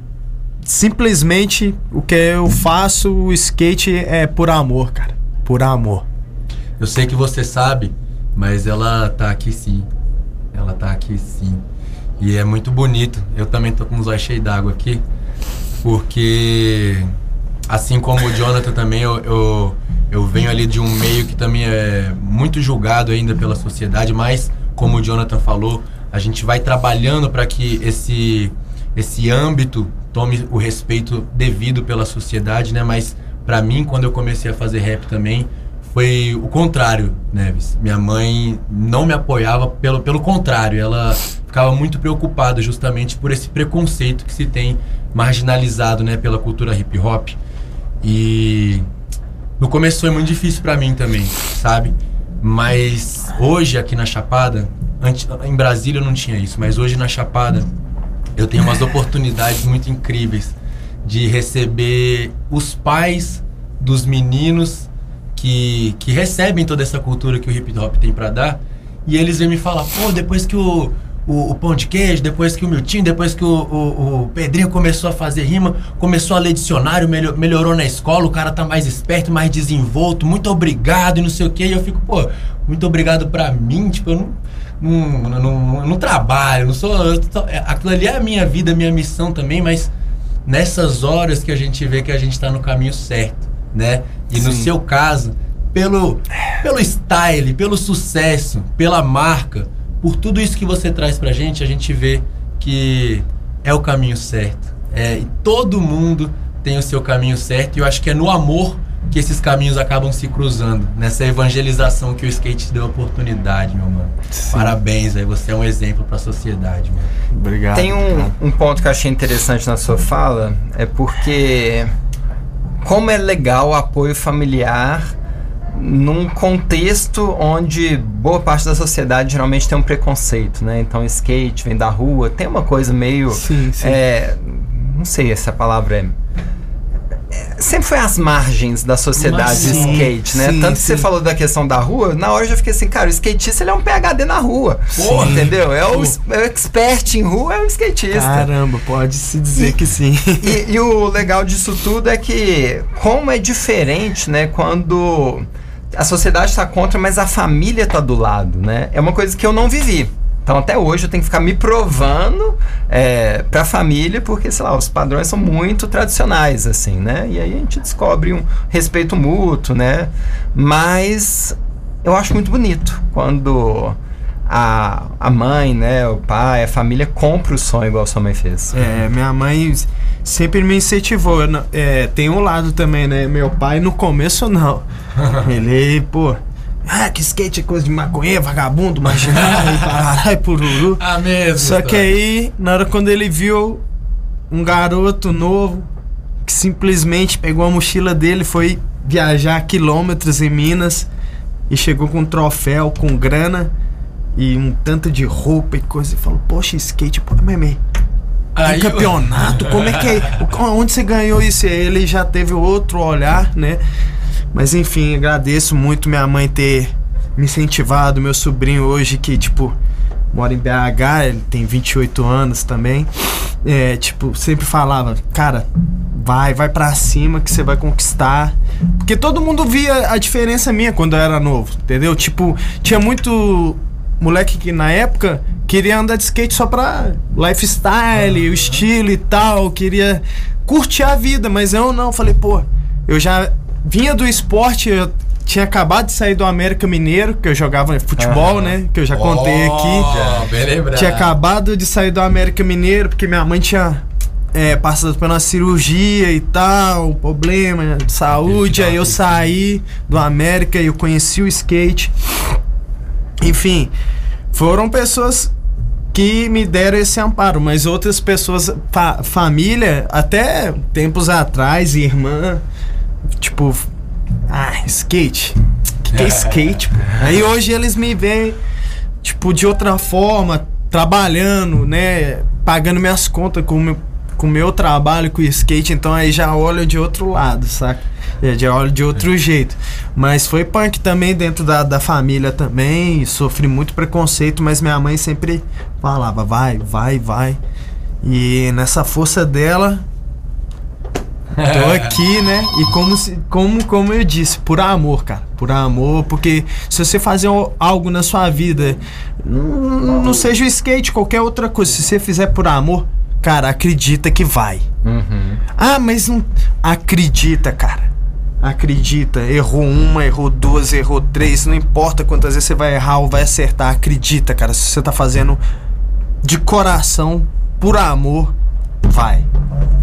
simplesmente o que eu faço, o skate é por amor, cara. Por amor. Eu sei que você sabe, mas ela tá aqui sim. Ela tá aqui sim. E é muito bonito. Eu também tô com os olhos cheios d'água aqui. Porque, assim como o Jonathan também, eu, eu, eu venho ali de um meio que também é muito julgado ainda pela sociedade, mas, como o Jonathan falou, a gente vai trabalhando para que esse, esse âmbito tome o respeito devido pela sociedade, né? Mas, para mim, quando eu comecei a fazer rap também, foi o contrário, Neves. Minha mãe não me apoiava, pelo, pelo contrário, ela ficava muito preocupada justamente por esse preconceito que se tem marginalizado, né, pela cultura hip hop. E no começo foi muito difícil para mim também, sabe? Mas hoje aqui na Chapada, antes, em Brasília eu não tinha isso, mas hoje na Chapada eu tenho umas oportunidades muito incríveis de receber os pais dos meninos que, que recebem toda essa cultura que o hip hop tem pra dar. E eles vêm me falar, pô, depois que o, o, o Pão de Queijo, depois que o Miltinho, depois que o, o, o Pedrinho começou a fazer rima, começou a ler dicionário, melhor, melhorou na escola, o cara tá mais esperto, mais desenvolto, muito obrigado e não sei o quê. E eu fico, pô, muito obrigado pra mim, tipo, eu não, não, não, não, não trabalho, não sou. tô- é, aquilo ali é a minha vida, a minha missão também, mas nessas horas que a gente vê que a gente tá no caminho certo, né? E no Sim. seu caso, pelo, pelo style, pelo sucesso, pela marca, por tudo isso que você traz pra gente, a gente vê que é o caminho certo. É, e todo mundo tem o seu caminho certo e eu acho que é no amor que esses caminhos acabam se cruzando, nessa evangelização que o skate deu oportunidade, meu mano. Parabéns, aí você é um exemplo pra sociedade, mano. Obrigado. Tem um, um ponto que eu achei interessante na sua fala, é porque como é legal o apoio familiar num contexto onde boa parte da sociedade geralmente tem um preconceito, né? Então, skate vem da rua, tem uma coisa meio. Sim, sim. é, não sei se a palavra é. é, Sempre foi às margens da sociedade sim, skate, né? sim, Tanto que você falou da questão da rua, na hora eu já fiquei assim, cara, o skatista ele é um PHD na rua. Sim. Entendeu? É o, Pô. é o expert em rua, é o skatista. Caramba, pode se dizer que sim. E, e o legal disso tudo é que, como é diferente, né, quando a sociedade está contra, mas a família está do lado, né? É uma coisa que eu não vivi. Então, até hoje, eu tenho que ficar me provando é, para a família, porque, sei lá, os padrões são muito tradicionais, assim, né? E aí a gente descobre um respeito mútuo, né? Mas eu acho muito bonito quando a, a mãe, né, o pai, a família compra o sonho igual sua mãe fez. É, minha mãe sempre me incentivou. É, tem um lado também, né? Meu pai no começo não. Ele, pô. Ah, que skate é coisa de maconheiro, vagabundo, parará e pururu. Ah, mesmo. Só que aí, na hora quando ele viu um garoto novo que simplesmente pegou a mochila dele, foi viajar quilômetros em Minas e chegou com um troféu, com grana e um tanto de roupa e coisa. E falou: Poxa, skate, pô, meme. Tem Aí campeonato, como é que é? Onde você ganhou isso? Ele já teve outro olhar, né? Mas enfim, agradeço muito minha mãe ter me incentivado, meu sobrinho hoje que, tipo, mora em BH, ele tem 28 anos também. É, tipo, sempre falava, cara, vai, vai pra cima que você vai conquistar. Porque todo mundo via a diferença minha quando eu era novo, entendeu? Tipo, tinha muito moleque que na época queria andar de skate só pra lifestyle, o estilo e tal, queria curtir a vida, mas eu não, falei, pô, eu já vinha do esporte, eu tinha acabado de sair do América Mineiro, que eu jogava futebol, né? Que eu já contei aqui. bem lembrado. Tinha acabado de sair do América Mineiro, porque minha mãe tinha é, passado por uma cirurgia e tal, problema de saúde. Aí eu saí do América e eu conheci o skate. Enfim, foram pessoas que me deram esse amparo, mas outras pessoas, fa- família, até tempos atrás, irmã, tipo, ah, skate. Que que é skate? pô? Aí hoje eles me veem, tipo, de outra forma, trabalhando, né? Pagando minhas contas com o meu, com meu trabalho com o skate, então aí já olho de outro lado, saca? É, Já olho de outro jeito. Mas foi punk também dentro da, da família também. Sofri muito preconceito, mas minha mãe sempre falava, vai, vai, vai. E nessa força dela, Tô aqui, né? E como, se, como, como eu disse, por amor, cara. Por amor, porque se você fazer algo na sua vida, não, não seja o skate, qualquer outra coisa, se você fizer por amor, cara, acredita que vai. Uhum. Ah, mas não. Acredita, cara. Acredita. Errou uma, errou duas, errou três. Não importa quantas vezes você vai errar ou vai acertar. Acredita, cara. Se você tá fazendo de coração, por amor, vai.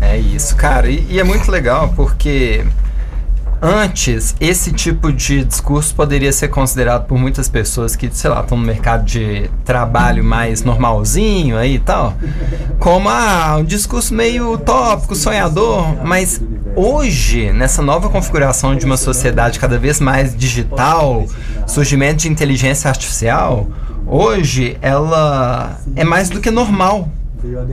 É isso, cara. E, e é muito legal porque antes esse tipo de discurso poderia ser considerado por muitas pessoas que, sei lá, estão no mercado de trabalho mais normalzinho aí e tal, como ah, um discurso meio utópico, sonhador, mas hoje, nessa nova configuração de uma sociedade cada vez mais digital, surgimento de inteligência artificial, hoje ela é mais do que normal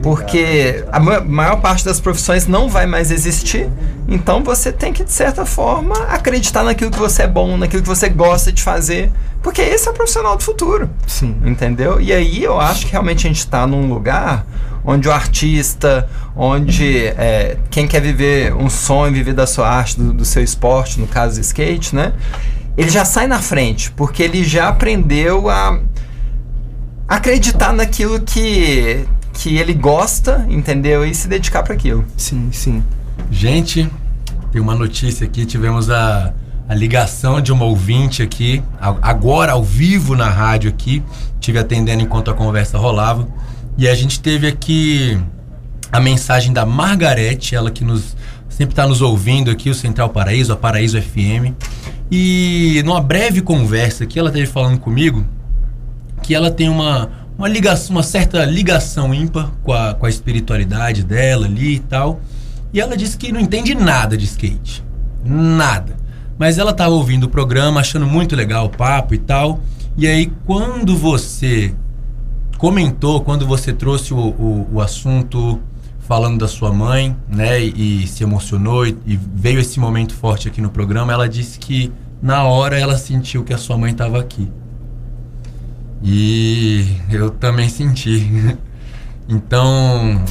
porque a ma- maior parte das profissões não vai mais existir, então você tem que, de certa forma, acreditar naquilo que você é bom, naquilo que você gosta de fazer, porque esse é o profissional do futuro. Sim. Entendeu? E aí eu acho que realmente a gente está num lugar onde o artista, onde é, quem quer viver um sonho, viver da sua arte, do, do seu esporte, no caso do skate, né? Ele já sai na frente, porque ele já aprendeu a acreditar naquilo que, que ele gosta, entendeu? E se dedicar para aquilo. Sim, sim. Gente, tem uma notícia aqui. Tivemos a, a ligação de uma ouvinte aqui, agora ao vivo na rádio aqui. Tive atendendo enquanto a conversa rolava. E a gente teve aqui a mensagem da Margarete, ela que nos sempre está nos ouvindo aqui, o Central Paraíso, a Paraíso FM. E numa breve conversa aqui, ela esteve falando comigo que ela tem uma, uma ligação, uma certa ligação ímpar com a, com a espiritualidade dela ali e tal. E ela disse que não entende nada de skate. Nada. Mas ela tava ouvindo o programa, achando muito legal o papo e tal. E aí, quando você comentou, quando você trouxe o, o, o assunto falando da sua mãe, né, e, e se emocionou e, e veio esse momento forte aqui no programa, ela disse que na hora ela sentiu que a sua mãe estava aqui. E eu também senti. Então,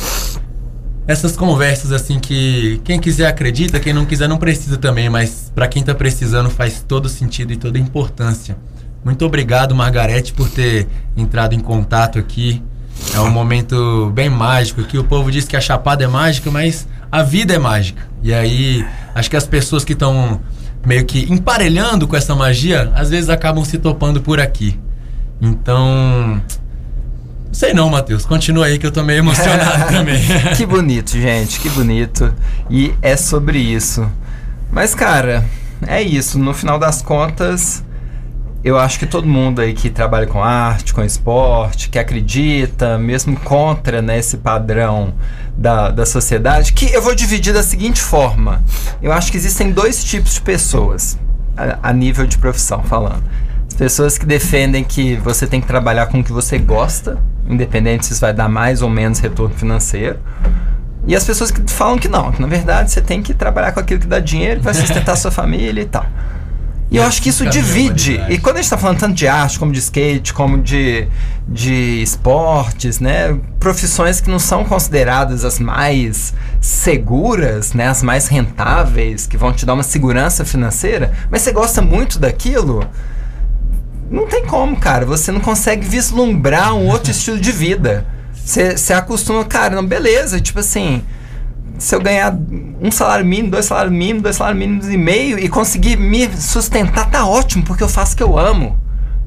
essas conversas assim que quem quiser acredita, quem não quiser não precisa também, mas para quem tá precisando faz todo sentido e toda importância. Muito obrigado, Margarete, por ter entrado em contato aqui. É um momento bem mágico aqui. O povo diz que a chapada é mágica, mas a vida é mágica. E aí, acho que as pessoas que estão meio que emparelhando com essa magia, às vezes acabam se topando por aqui. Então, Sei não, Matheus. Continua aí que eu tô meio emocionado também. que bonito, gente, que bonito. E é sobre isso. Mas, cara, é isso. No final das contas, eu acho que todo mundo aí que trabalha com arte, com esporte, que acredita, mesmo contra né, esse padrão da, da sociedade, que eu vou dividir da seguinte forma. Eu acho que existem dois tipos de pessoas, a, a nível de profissão falando. As pessoas que defendem que você tem que trabalhar com o que você gosta, independente se isso vai dar mais ou menos retorno financeiro. E as pessoas que falam que não, que na verdade você tem que trabalhar com aquilo que dá dinheiro, que vai sustentar sua família e tal. E eu acho que isso divide. E quando a gente está falando tanto de arte, como de skate, como de, de esportes, né? Profissões que não são consideradas as mais seguras, né? As mais rentáveis, que vão te dar uma segurança financeira, mas você gosta muito daquilo, não tem como, cara. Você não consegue vislumbrar um outro estilo de vida. Você acostuma, cara, não, beleza, tipo assim, se eu ganhar um salário mínimo, dois salários mínimos, dois salários mínimos e meio e conseguir me sustentar, tá ótimo, porque eu faço o que eu amo.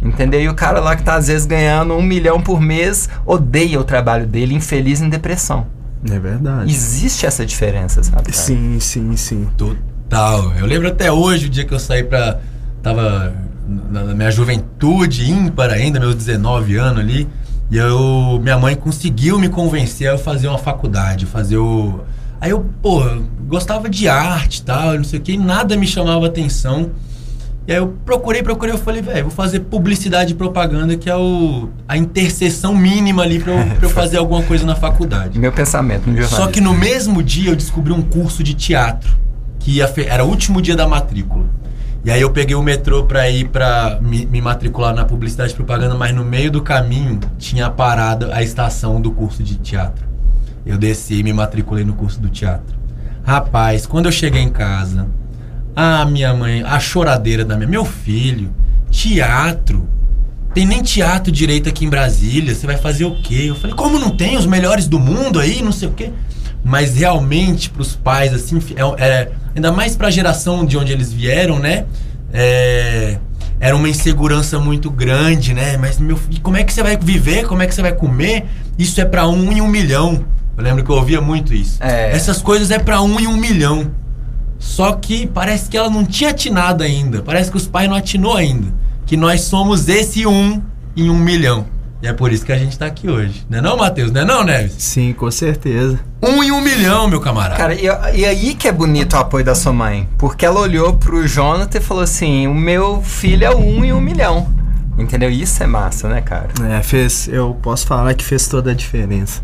Entendeu? E o cara lá que tá às vezes ganhando um milhão por mês odeia o trabalho dele, infeliz em depressão. É verdade. Existe essa diferença, sabe? Cara? Sim, sim, sim. Total. Eu lembro até hoje, o dia que eu saí pra. Tava na, na minha juventude ímpar ainda, meus 19 anos ali. E eu, minha mãe conseguiu me convencer a eu fazer uma faculdade, fazer o. Aí eu, pô, gostava de arte e tal, não sei o que, nada me chamava atenção. E aí eu procurei, procurei, eu falei, velho, vou fazer publicidade e propaganda, que é o, a interseção mínima ali pra eu, pra eu fazer alguma coisa na faculdade. Meu pensamento no jornalismo. Só que no mesmo dia eu descobri um curso de teatro, que era o último dia da matrícula. E aí eu peguei o metrô pra ir pra me, me matricular na publicidade e propaganda, mas no meio do caminho tinha parado a estação do curso de teatro. Eu desci e me matriculei no curso do teatro. Rapaz, quando eu cheguei em casa, a minha mãe, a choradeira da minha, meu filho, teatro. Tem nem teatro direito aqui em Brasília, você vai fazer o quê? Eu falei, como não tem os melhores do mundo aí, não sei o quê. Mas realmente, pros pais, assim, é, é- ainda mais pra geração de onde eles vieram, né? É, era uma insegurança muito grande, né? Mas, meu filho, como é que você vai viver? Como é que você vai comer? Isso é pra um em um milhão. Eu lembro que eu ouvia muito isso. Essas coisas é pra um em um milhão. Só que parece que ela não tinha atinado ainda. Parece que os pais não atinou ainda. Que nós somos esse um em um milhão. E é por isso que a gente tá aqui hoje. Não é não, Matheus? Não é não, Neves? Sim, com certeza. Um em um milhão, meu camarada. Cara, e, e aí que é bonito o apoio da sua mãe. Porque ela olhou pro Jonathan e falou assim: o meu filho é um em um milhão. Entendeu? Isso é massa, né, cara? É, fez. Eu posso falar que fez toda a diferença.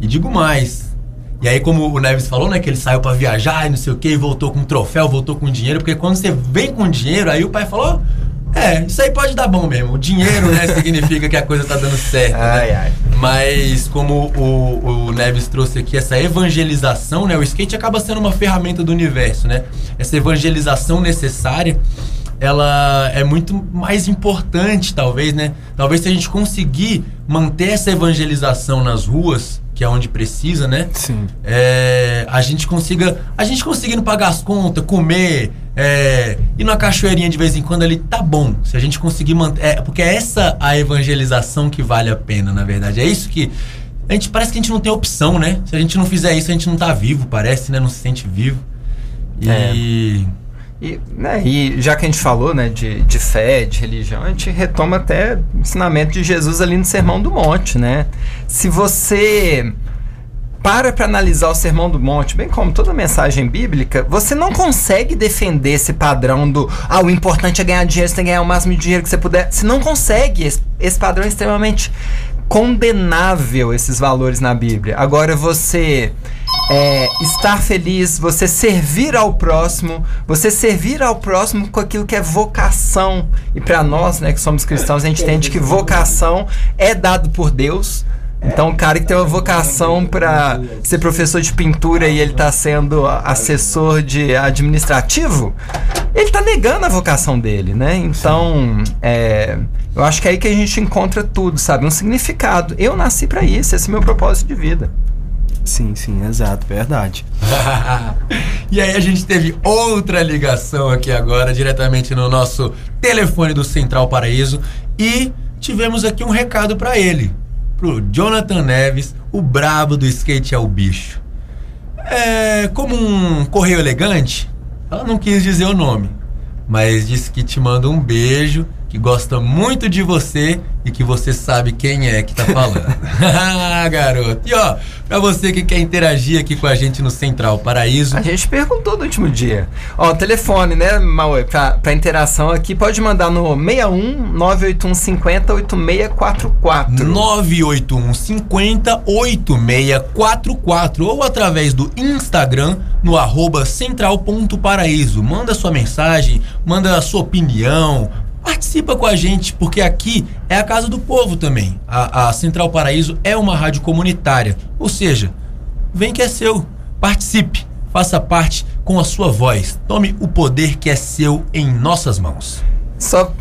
E digo mais. E aí, como o Neves falou, né? Que ele saiu pra viajar e não sei o que, e voltou com um troféu, voltou com dinheiro. Porque quando você vem com dinheiro, aí o pai falou: É, isso aí pode dar bom mesmo. O dinheiro, né, significa que a coisa tá dando certo. Ai, né? ai. Mas como o, o Neves trouxe aqui essa evangelização, né? O skate acaba sendo uma ferramenta do universo, né? Essa evangelização necessária, ela é muito mais importante, talvez, né? Talvez se a gente conseguir manter essa evangelização nas ruas, que é onde precisa, né? Sim. É, a gente consiga. A gente conseguindo pagar as contas, comer, é, ir numa cachoeirinha de vez em quando ali, tá bom. Se a gente conseguir manter. É, porque é essa a evangelização que vale a pena, na verdade. É isso que. A gente parece que a gente não tem opção, né? Se a gente não fizer isso, a gente não tá vivo, parece, né? Não se sente vivo. E. É. E, né, e já que a gente falou né, de, de fé, de religião, a gente retoma até o ensinamento de Jesus ali no Sermão do Monte, né? Se você para para analisar o Sermão do Monte, bem como toda mensagem bíblica, você não consegue defender esse padrão do ah, o importante é ganhar dinheiro, você tem que ganhar o máximo de dinheiro que você puder. Você não consegue. Esse, esse padrão é extremamente condenável, esses valores na Bíblia. Agora você é, estar feliz, você servir ao próximo, você servir ao próximo com aquilo que é vocação. E para nós, né, que somos cristãos, a gente entende que vocação é dado por Deus. Então, o cara que tem uma vocação para ser professor de pintura e ele tá sendo assessor de administrativo, ele tá negando a vocação dele, né? Então, é, eu acho que é aí que a gente encontra tudo, sabe? Um significado. Eu nasci para isso, esse é o meu propósito de vida. Sim, sim, exato, verdade. e aí a gente teve outra ligação aqui agora, diretamente no nosso telefone do Central Paraíso. E tivemos aqui um recado para ele, pro Jonathan Neves, o brabo do skate é o bicho. É, como um correio elegante, ela não quis dizer o nome, mas disse que te manda um beijo que gosta muito de você e que você sabe quem é que tá falando. ah, garoto. E ó, pra você que quer interagir aqui com a gente no Central Paraíso. A gente perguntou no último dia. Ó, o telefone, né, Mauê, pra, pra interação aqui, pode mandar no 61 981 50 8644. 981 50 8644 ou através do Instagram no arroba central.paraíso. Manda sua mensagem, manda a sua opinião, participa com a gente, porque aqui é a casa do povo também. A, a, Central Paraíso é uma rádio comunitária, ou seja, vem que é seu, participe, faça parte com a sua voz. Tome o poder que é seu em nossas mãos. Só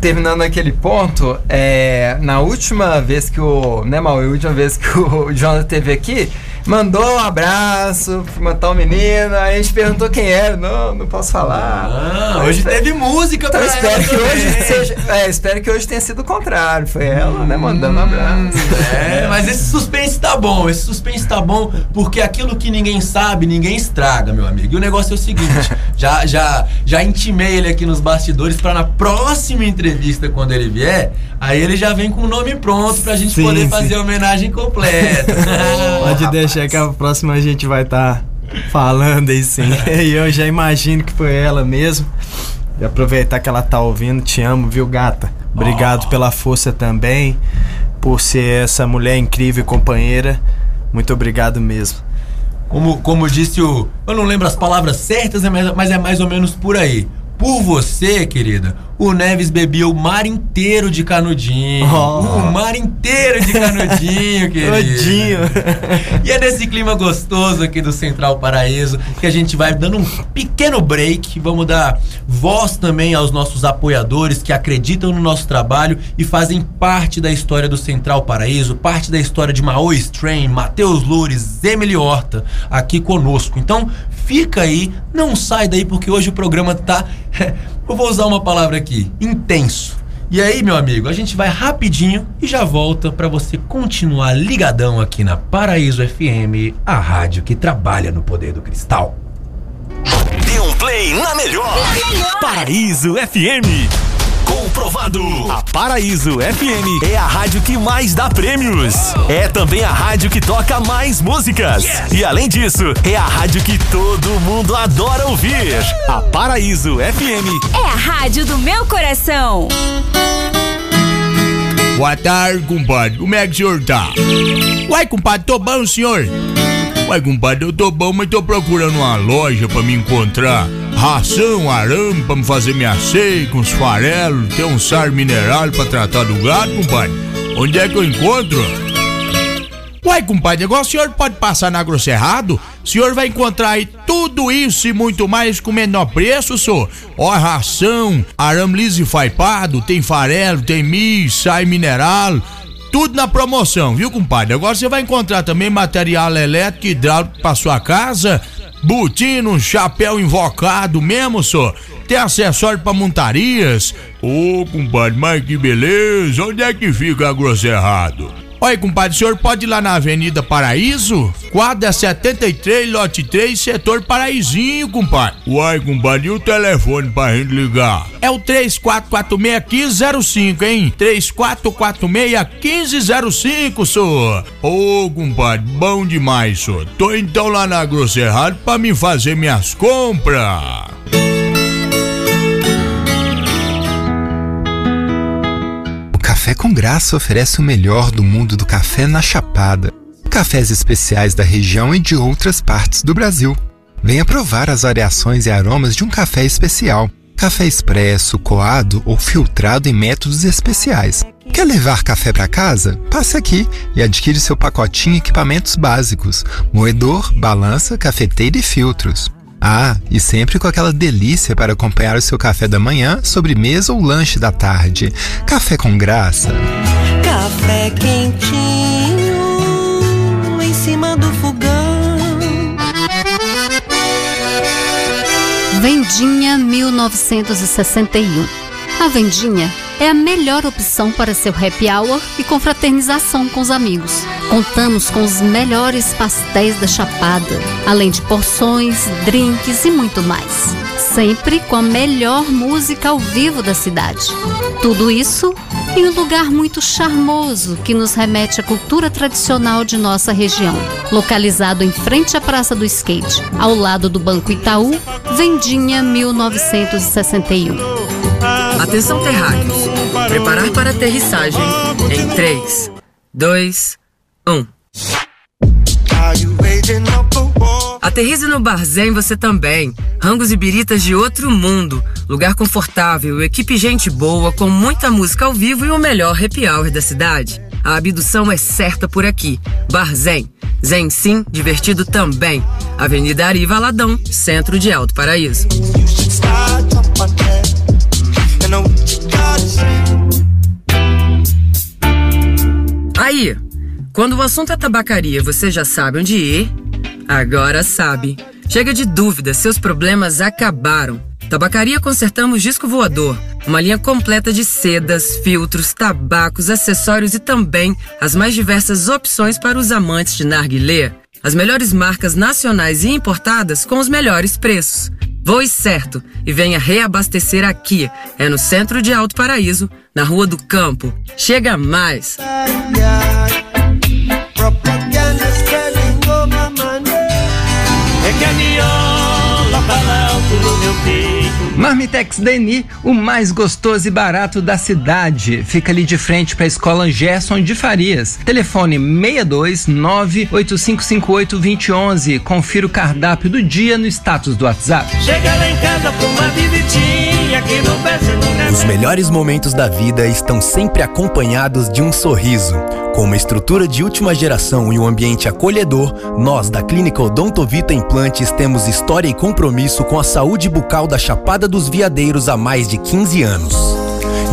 terminando aquele ponto, é, na última vez que o. Né, Mal? A última vez que o Jonathan teve aqui, mandou um abraço pra tal menino, aí a gente perguntou quem era. Não, não posso falar. Ah, hoje espero, teve música então pra espero que hoje seja. É, espero que hoje tenha sido o contrário. Foi ela, né, mandando um abraço. É, mas esse suspense tá bom, esse suspense tá bom, porque aquilo que ninguém sabe, ninguém estraga, meu amigo. E o negócio é o seguinte: já, já, já intimei ele aqui nos bastidores pra na próxima entrevista, quando ele vier, aí ele já vem com o nome pronto pra gente sim, poder sim. fazer a homenagem completa. Pode deixar que a próxima a gente vai estar tá falando aí sim. e eu já imagino que foi ela mesmo. E aproveitar que ela tá ouvindo, te amo, viu, gata? Obrigado oh. pela força também, por ser essa mulher incrível e companheira. Muito obrigado mesmo. Como, como disse o. Eu não lembro as palavras certas, mas é mais ou menos por aí. Por você, querida, o Neves bebia o mar inteiro de canudinho. Oh. O mar inteiro de canudinho, querido. E é nesse clima gostoso aqui do Central Paraíso que a gente vai dando um pequeno break. Vamos dar voz também aos nossos apoiadores que acreditam no nosso trabalho e fazem parte da história do Central Paraíso, parte da história de Mao Strain, Matheus Loures, Emily Horta, aqui conosco. Então, fica aí, não sai daí porque hoje o programa tá eu vou usar uma palavra aqui, intenso. E aí, meu amigo, a gente vai rapidinho e já volta para você continuar ligadão aqui na Paraíso FM, a rádio que trabalha no poder do cristal. Dê um play na melhor. Paraíso FM. Comprovado. A Paraíso FM é a rádio que mais dá prêmios. É também a rádio que toca mais músicas. E além disso, é a rádio que todo mundo adora ouvir. A Paraíso FM é a rádio do meu coração. Boa tarde, compadre. Como é que o senhor tá? Uai, compadre, tô bom, senhor? Uai, compadre, eu tô bom, mas tô procurando uma loja pra me encontrar ração, arame pra me fazer minha com os farelos, tem um sar mineral pra tratar do gado, compadre. Onde é que eu encontro? Uai, compadre, agora o senhor pode passar na Grosserrado, o senhor vai encontrar aí tudo isso e muito mais com menor preço, senhor. Ó, ração, arame liso e faipado, tem farelo, tem milho, sai mineral, tudo na promoção, viu, compadre? Agora você vai encontrar também material elétrico e hidráulico pra sua casa, Butino, chapéu invocado mesmo, só. Tem acessório pra montarias. Ô, compadre, mas que beleza. Onde é que fica a Grosserrado? Oi, compadre, o senhor pode ir lá na Avenida Paraíso? Quadra 73, lote 3, setor Paraízinho, compadre. Uai, compadre, e o telefone pra gente ligar? É o 3446-1505, hein? 3446-1505, senhor. Ô, compadre, bom demais, senhor. Tô então lá na Grosserrado pra me fazer minhas compras. Café com Graça oferece o melhor do mundo do café na Chapada. Cafés especiais da região e de outras partes do Brasil. Venha provar as variações e aromas de um café especial. Café expresso, coado ou filtrado em métodos especiais. Quer levar café para casa? Passe aqui e adquire seu pacotinho em equipamentos básicos: moedor, balança, cafeteira e filtros. Ah, e sempre com aquela delícia para acompanhar o seu café da manhã, sobremesa ou lanche da tarde. Café com graça. Café quentinho em cima do fogão. Vendinha 1961. A Vendinha é a melhor opção para seu happy hour e confraternização com os amigos. Contamos com os melhores pastéis da Chapada, além de porções, drinks e muito mais. Sempre com a melhor música ao vivo da cidade. Tudo isso em um lugar muito charmoso que nos remete à cultura tradicional de nossa região. Localizado em frente à Praça do Skate, ao lado do Banco Itaú, Vendinha 1961. Atenção, terráqueos. Preparar para aterrissagem em 3, 2, 1. Aterrize no Barzém você também. Rangos e biritas de outro mundo. Lugar confortável, equipe gente boa, com muita música ao vivo e o melhor happy hour da cidade. A abdução é certa por aqui. Barzém. Zen sim, divertido também. Avenida Ari Valadão, centro de Alto Paraíso. Aí, quando o assunto é tabacaria, você já sabe onde ir? Agora sabe. Chega de dúvida, seus problemas acabaram. Tabacaria Consertamos Disco Voador. Uma linha completa de sedas, filtros, tabacos, acessórios e também as mais diversas opções para os amantes de narguilé. As melhores marcas nacionais e importadas com os melhores preços. Voe certo e venha reabastecer aqui. É no centro de Alto Paraíso, na Rua do Campo. Chega mais! É que no. Marmitex Deni, o mais gostoso e barato da cidade. Fica ali de frente para a Escola Gerson de Farias. Telefone 62 98558 2011. Confira o cardápio do dia no status do WhatsApp. Chega lá em casa pra uma visitinha aqui no pezinho Os melhores momentos da vida estão sempre acompanhados de um sorriso. Com uma estrutura de última geração e um ambiente acolhedor, nós da Clínica Odontovita Implantes temos história e compromisso com a saúde bucal da Chapada dos Veadeiros há mais de 15 anos.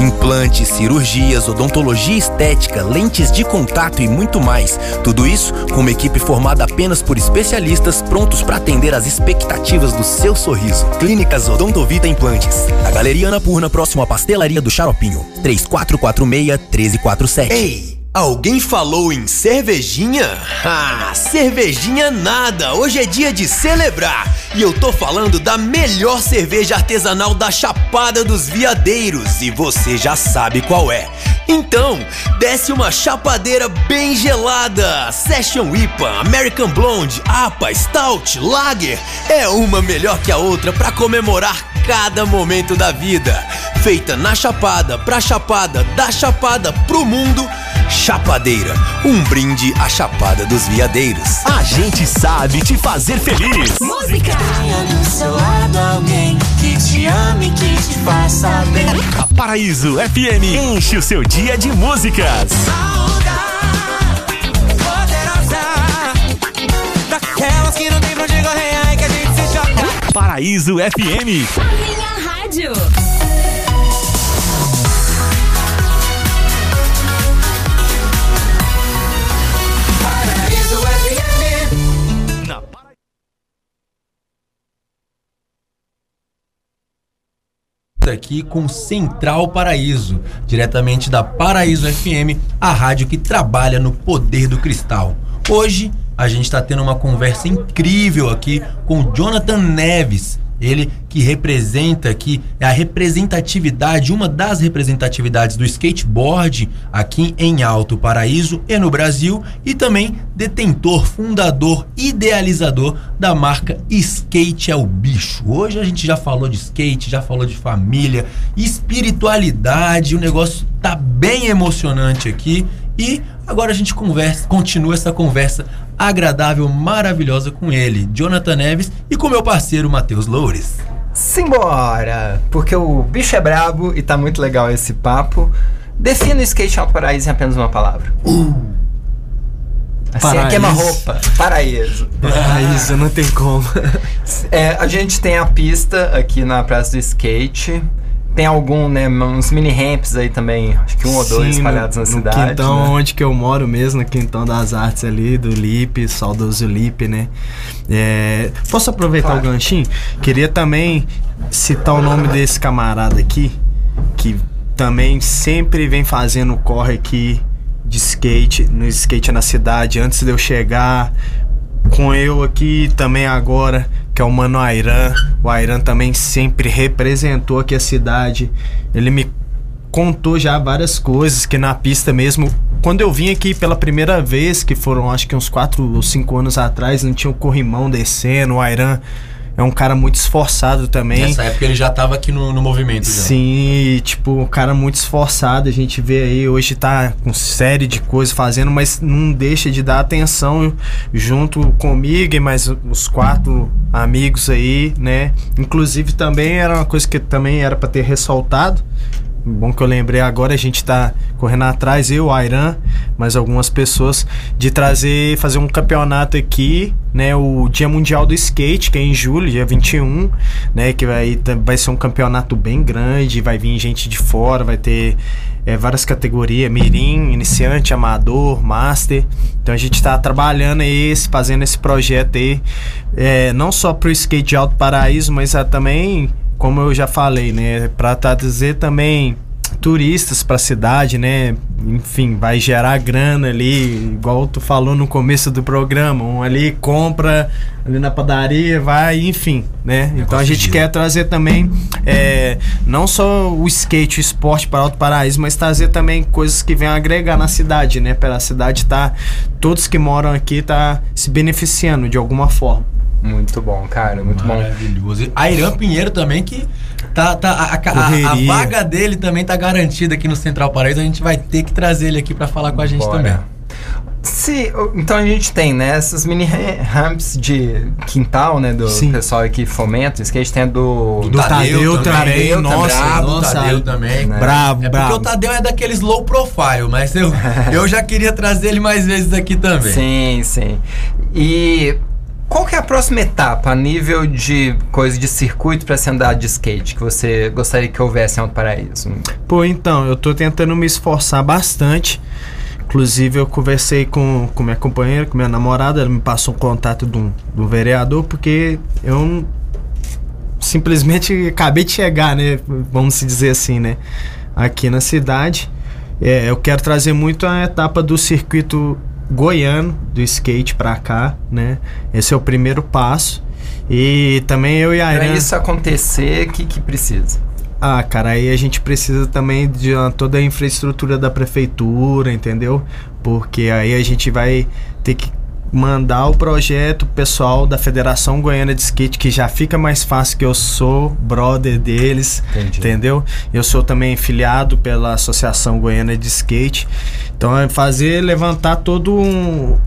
Implantes, cirurgias, odontologia estética, lentes de contato e muito mais. Tudo isso com uma equipe formada apenas por especialistas prontos para atender às expectativas do seu sorriso. Clínicas Odontovita Implantes. Na Galeria Ana Purna, próximo à Pastelaria do Xaropinho. 3446-1347. Ei! Alguém falou em cervejinha? Ah, cervejinha nada! Hoje é dia de celebrar! E eu tô falando da melhor cerveja artesanal da Chapada dos Veadeiros e você já sabe qual é. Então, desce uma chapadeira bem gelada. Session IPA, American Blonde, APA, Stout, Lager. É uma melhor que a outra para comemorar cada momento da vida. Feita na Chapada, pra Chapada, da Chapada pro mundo. Chapadeira, um brinde à Chapada dos Veadeiros. A gente sabe te fazer feliz. Música! Tenha do seu lado alguém que te ame, que te faça bem. A Paraíso FM enche o seu dia de músicas. Daquelas que não tem pra onde correr, que a gente se choca. Paraíso FM. Minha rádio. Aqui com Central Paraíso, diretamente da Paraíso FM, a rádio que trabalha no poder do cristal. Hoje a gente está tendo uma conversa incrível aqui com Jonathan Neves, ele que representa aqui é a representatividade, uma das representatividades do skateboard aqui em Alto Paraíso e no Brasil e também detentor, fundador, idealizador da marca Skate é o Bicho. Hoje a gente já falou de skate, já falou de família, espiritualidade, o negócio tá bem emocionante aqui e agora a gente conversa, continua essa conversa agradável, maravilhosa com ele, Jonathan Neves, e com meu parceiro Matheus Loures. Simbora! Porque o bicho é brabo e tá muito legal esse papo. Defina o skate Paraíso em apenas uma palavra. Assim, é Paraíso. queima-roupa. Paraíso. Paraíso, não tem como. É, a gente tem a pista aqui na Praça do Skate. Tem algum, né, uns mini ramps aí também, acho que um ou dois Sim, espalhados no, na no cidade. quintão né? onde que eu moro mesmo, no quintão das artes ali, do Lipe, saudoso Lipe, né? É, posso aproveitar Claro. o ganchinho? Queria também citar o nome desse camarada aqui, que também sempre vem fazendo corre aqui de skate, no skate na cidade, antes de eu chegar. Com eu aqui também agora, que é o Mano Airan. O Airan também sempre representou aqui a cidade. Ele me contou já várias coisas que na pista mesmo. Quando eu vim aqui pela primeira vez, que foram acho que uns 4 ou 5 anos atrás, não tinha o corrimão descendo. O Airan é um cara muito esforçado também. Nessa época ele já tava aqui no, no movimento. Já. Sim, tipo, um cara muito esforçado. A gente vê aí, hoje tá com série de coisas fazendo, mas não deixa de dar atenção junto comigo e mais os quatro amigos aí, né? Inclusive também era uma coisa que também era pra ter ressaltado. Bom que eu lembrei agora, a gente tá correndo atrás, eu, o Airan, mais algumas pessoas, de trazer, fazer um campeonato aqui, né? O Dia Mundial do Skate, que é em julho, dia 21, né? Que vai, vai ser um campeonato bem grande, vai vir gente de fora, vai ter é, várias categorias, mirim, iniciante, amador, master. Então a gente tá trabalhando esse- fazendo esse projeto aí, é, não só pro skate de Alto Paraíso, mas ah, também, como eu já falei, né, para trazer também turistas para a cidade, né? Enfim, vai gerar grana ali, igual tu falou no começo do programa, um ali compra ali na padaria, vai, enfim, né? Então a gente quer trazer também é, não só o skate, o esporte para Alto Paraíso, mas trazer também coisas que venham agregar na cidade, né? Para a cidade tá todos que moram aqui tá se beneficiando de alguma forma. Muito bom, cara, muito bom. Maravilhoso. E Airan Pinheiro também, que tá, tá a, a- a- a vaga dele também tá garantida aqui no Central Paraíso. A gente vai ter que trazer ele aqui pra falar com a gente Bora. também. Se, então a gente tem, né, essas mini ra- ramps de quintal, né, do Sim. pessoal que fomenta o skate, tem a do... Do Tadeu também, Tadeu nossa, nossa, Tadeu também. né? Bravo, É porque bravo. o Tadeu é daqueles low profile, mas eu, eu já queria trazer ele mais vezes aqui também. Sim, sim. E qual que é a próxima etapa a nível de coisa de circuito para se andar de skate que você gostaria que houvesse em Alto Paraíso? Pô, então, eu tô tentando me esforçar bastante. Inclusive, eu conversei com, com minha companheira, com minha namorada, ela me passou um contato de um, de um vereador, porque eu simplesmente acabei de chegar, né? Vamos dizer assim, né? Aqui na cidade. É, eu quero trazer muito a etapa do circuito goiano, do skate pra cá, né? Esse é o primeiro passo. E também eu e a Para Irã... isso acontecer, o que, que precisa? Ah, cara, aí a gente precisa também de toda a infraestrutura da prefeitura, entendeu? Porque aí a gente vai ter que mandar o projeto pessoal da Federação Goiana de Skate, que já fica mais fácil que eu sou brother deles, Entendi. entendeu? Eu sou também filiado pela Associação Goiana de Skate. Então é fazer levantar todo um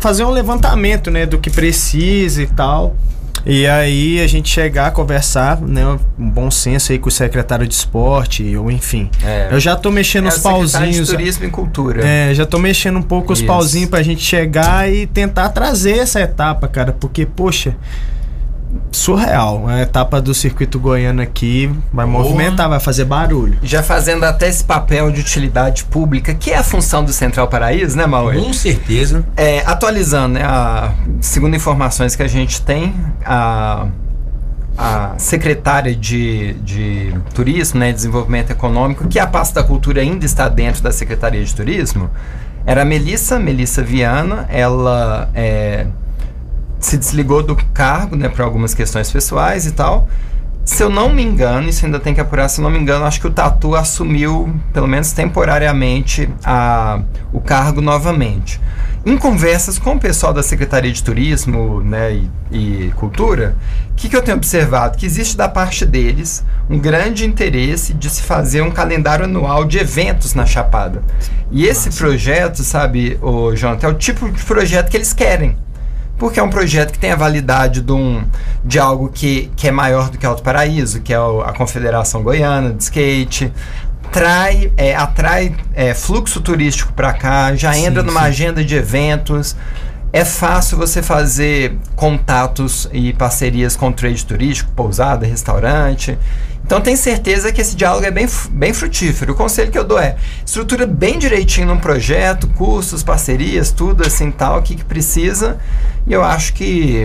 fazer um levantamento, né, do que precisa e tal. E aí a gente chegar, conversar, né, um bom senso aí com o secretário de esporte, ou enfim. É. Eu já tô mexendo É os secretário de pauzinhos. Turismo e Cultura. É, já tô mexendo um pouco os Isso. pauzinhos pra gente chegar e tentar trazer essa etapa, cara, porque, poxa, surreal. A etapa do circuito goiano aqui vai movimentar, vai fazer barulho. Já fazendo até esse papel de utilidade pública, que é a função do Central Paraíso, né, Maui? Com certeza. É, atualizando, né, a, segundo informações que a gente tem, a, a secretária de, de Turismo, né, Desenvolvimento Econômico, que a pasta da cultura ainda está dentro da Secretaria de Turismo, era a Melissa, Melissa Viana. Ela é, se desligou do cargo, né, por algumas questões pessoais e tal. Se eu não me engano, isso ainda tem que apurar, se eu não me engano, acho que o Tatu assumiu, pelo menos temporariamente, a, o cargo novamente. Em conversas com o pessoal da Secretaria de Turismo né, e, e Cultura, o que, que eu tenho observado? Que existe da parte deles um grande interesse de se fazer um calendário anual de eventos na Chapada. E esse projeto, sabe, o Jonathan, é o tipo de projeto que eles querem porque é um projeto que tem a validade de, um, de algo que, que é maior do que Alto Paraíso, que é a Confederação Goiana de Skate. Trai, é, atrai é, fluxo turístico para cá, já Sim, entra numa sim. agenda de eventos. É fácil você fazer contatos e parcerias com o trade turístico, pousada, restaurante. Então tem certeza que esse diálogo é bem, bem frutífero. O conselho que eu dou é estrutura bem direitinho num projeto, cursos, parcerias, tudo assim tal, o que, que precisa. E eu acho que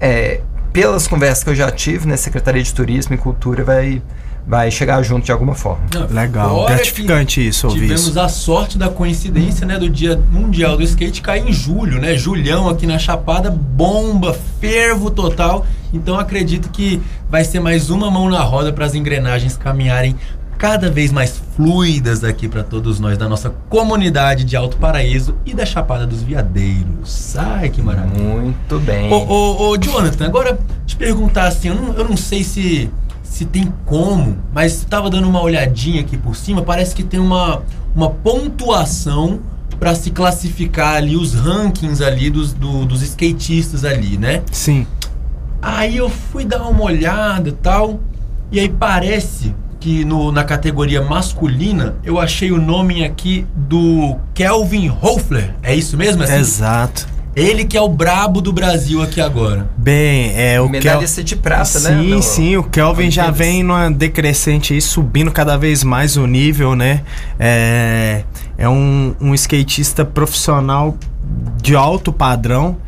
é, pelas conversas que eu já tive na Secretaria de Turismo e Cultura vai, vai chegar junto de alguma forma. Legal, Fora gratificante isso, ouvir Tivemos isso. a sorte da coincidência, né, do Dia Mundial do Skate cair em julho, né? Julhão aqui na Chapada, bomba, fervo total. Então acredito que vai ser mais uma mão na roda para as engrenagens caminharem cada vez mais fluidas aqui para todos nós da nossa comunidade de Alto Paraíso e da Chapada dos Veadeiros. Ai, que maravilha. Muito bem. Ô, ô, ô, Jonathan, agora te perguntar assim, eu não, eu não sei se, se tem como, mas estava dando uma olhadinha aqui por cima, parece que tem uma, uma pontuação para se classificar ali os rankings ali dos, do- dos skatistas ali, né? Sim. Aí eu fui dar uma olhada e tal, e aí parece que no, na categoria masculina eu achei o nome aqui do Kelvin Hoffler. É isso mesmo? assim? Exato. Ele que é o brabo do Brasil aqui agora. Bem, é o Medalhista de prata, né, sim, Sim, o Kelvin já vem numa decrescente aí, subindo cada vez mais o nível, né? É, é um, um skatista profissional de alto padrão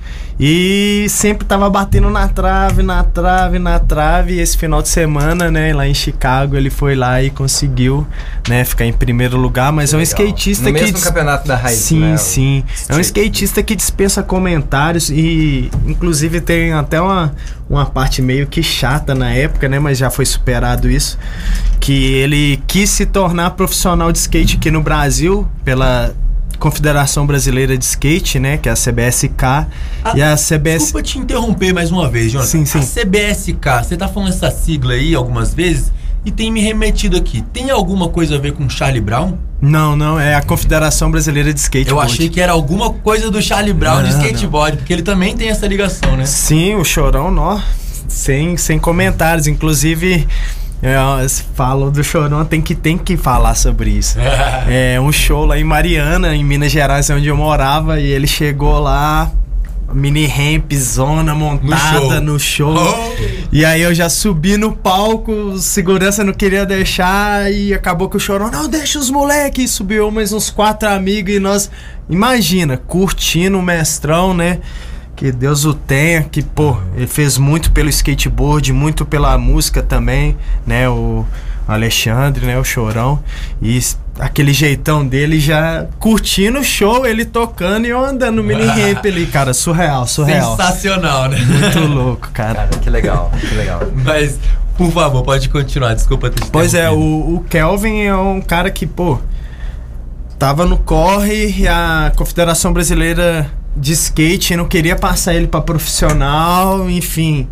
e sempre tava batendo na trave, na trave, na trave. E esse final de semana, né, lá em Chicago, ele foi lá e conseguiu, né, ficar em primeiro lugar. Mas é um Legal. skatista No que mesmo dis- campeonato da raiz, Sim, né, sim. É um skatista que dispensa comentários e, inclusive, tem até uma, uma parte meio que chata na época, né? Mas já foi superado isso. Que ele quis se tornar profissional de skate aqui no Brasil pela Confederação Brasileira de Skate, né? Que é a CBSK. e a CBS. Desculpa te interromper mais uma vez, Jonathan. Sim, sim. A CBSK, você tá falando essa sigla aí algumas vezes e tem me remetido aqui. Tem alguma coisa a ver com Charlie Brown? Não, não, é a Confederação Brasileira de Skate. Eu achei que era alguma coisa do Charlie Brown de Não, skateboard, porque ele também tem essa ligação, né? Sim, o Chorão, nó, sem, sem comentários. Inclusive, é, falam do Chorão, tem que, tem que falar sobre isso. é um show lá em Mariana, em Minas Gerais, é onde eu morava, e ele chegou lá, mini ramp, zona montada no show. E aí eu já subi no palco, segurança não queria deixar, e acabou que o Chorão, não, deixa os moleques. Subiu mais uns quatro amigos, e nós, imagina, curtindo o mestrão, né? Que Deus o tenha, que, pô, ele fez muito pelo skateboard, muito pela música também, né? O Alexandre, né? O Chorão. E aquele jeitão dele já curtindo o show, ele tocando e eu andando no mini ramp ali, cara. Surreal, surreal. Sensacional, né? Muito louco, cara. Cara, que legal, que legal. Mas, por favor, pode continuar. Desculpa ter te Pois é, o, o Kelvin é um cara que, pô, tava no corre e a Confederação Brasileira de Skate não queria passar ele pra profissional, enfim.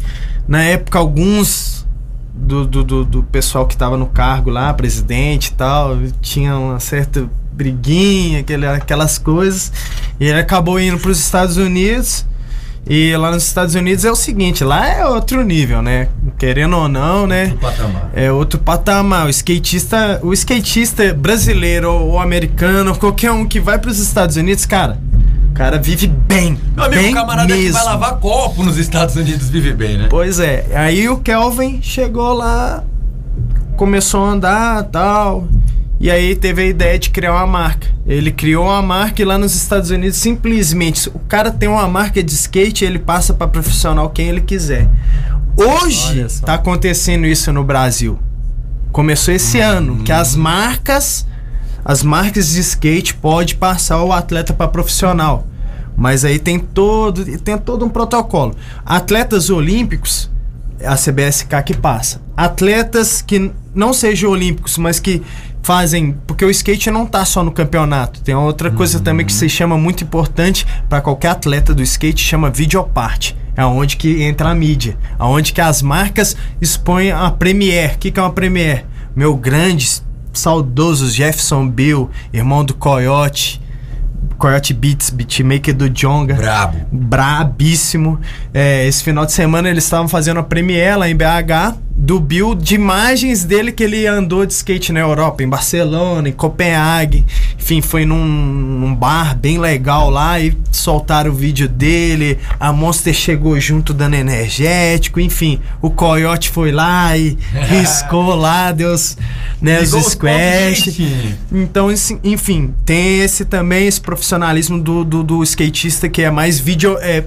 Na época, alguns do, do, do, do pessoal que tava no cargo lá, presidente e tal, tinha uma certa briguinha, aquele, aquelas coisas. E ele acabou indo pros Estados Unidos. E lá nos Estados Unidos é o seguinte, lá é outro nível, né? Querendo ou não, né? patamar. É outro patamar. O skatista, o skatista brasileiro ou americano, qualquer um que vai para os Estados Unidos, cara, cara vive bem. Meu amigo, bem o camarada que mesmo. vai lavar copo nos Estados Unidos vive bem, né? Pois é. Aí o Kelvin chegou lá, começou a andar tal. E aí teve a ideia de criar uma marca. Ele criou uma marca e lá nos Estados Unidos simplesmente o cara tem uma marca de skate, ele passa para profissional quem ele quiser. Hoje tá acontecendo isso no Brasil. Começou esse ano, que as marcas, as marcas de skate pode passar o atleta para profissional. Mas aí tem todo, tem todo um protocolo. Atletas olímpicos, a CBSK que passa. Atletas que não sejam olímpicos, mas que fazem, porque o skate não tá só no campeonato. Tem outra coisa também que se chama muito importante para qualquer atleta do skate, chama videoparte. É onde que entra a mídia, aonde que as marcas expõem a Premiere. O que, que é uma Premiere? Meu grande, saudoso Jefferson Bill, irmão do Coyote, Coyote Beats, beatmaker do Jonga. Brabo. Brabíssimo. É, esse final de semana eles estavam fazendo a premiere lá em BH do Bill de imagens dele que ele andou de skate na Europa, em Barcelona, em Copenhague. Enfim, foi num, num bar bem legal lá e soltaram o vídeo dele. A Monster chegou junto dando energético. Enfim, o Coyote foi lá e riscou lá, Deus, né, os Ligou os squash. Então, enfim, tem esse também, esse profissionalismo do, do, do skatista que é mais vídeo é,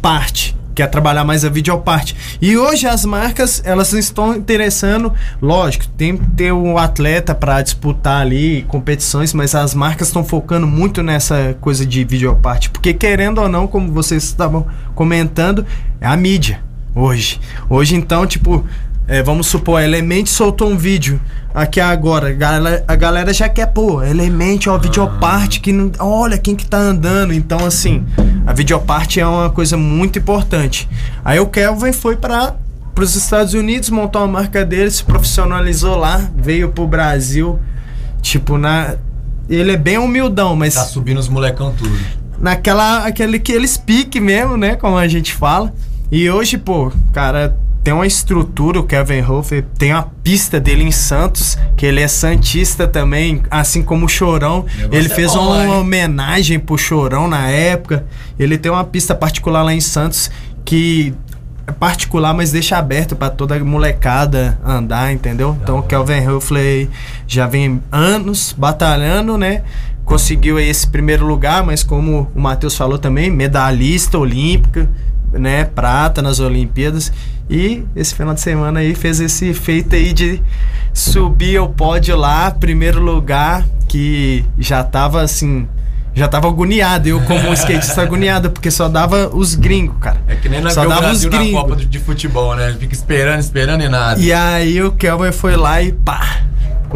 parte. Quer trabalhar mais a videoparte. E hoje as marcas, elas estão interessando, lógico, tem que ter um atleta para disputar ali competições, mas as marcas estão focando muito nessa coisa de videoparte. Porque querendo ou não, como vocês estavam comentando, é a mídia hoje. Hoje então, tipo, é, vamos supor, a Element soltou um vídeo aqui agora. A galera, a galera já quer, pô, Element, ó, videoparte, que não, olha quem que tá andando. Então, assim, a videoparte é uma coisa muito importante. Aí o Kelvin foi para os Estados Unidos, montou uma marca dele, se profissionalizou lá, veio pro Brasil, tipo, na. Ele é bem humildão, mas Tá subindo os molecão tudo. naquela aquele que eles pique mesmo, né, como a gente fala. E hoje, pô, cara, tem uma estrutura, o Kevin Hofer tem uma pista dele em Santos, que ele é santista também, assim como o Chorão. Ele é fez bom uma hein? homenagem pro Chorão na época. Ele tem uma pista particular lá em Santos que é particular, mas deixa aberto pra toda a molecada andar, entendeu? Então o Kelvin Huffley já vem anos batalhando, né? Conseguiu esse primeiro lugar, mas como o Matheus falou também, medalhista olímpica, né? Prata nas Olimpíadas. E esse final de semana aí fez esse feito aí de subir ao pódio lá, primeiro lugar, que já tava assim. Já tava agoniado, eu como skatista agoniado, porque só dava os gringos, cara. É que nem na Só dava Brasil os na gringos. Copa de, Futebol, né? Fica esperando, esperando e nada. E aí o Kelvin foi lá e pá!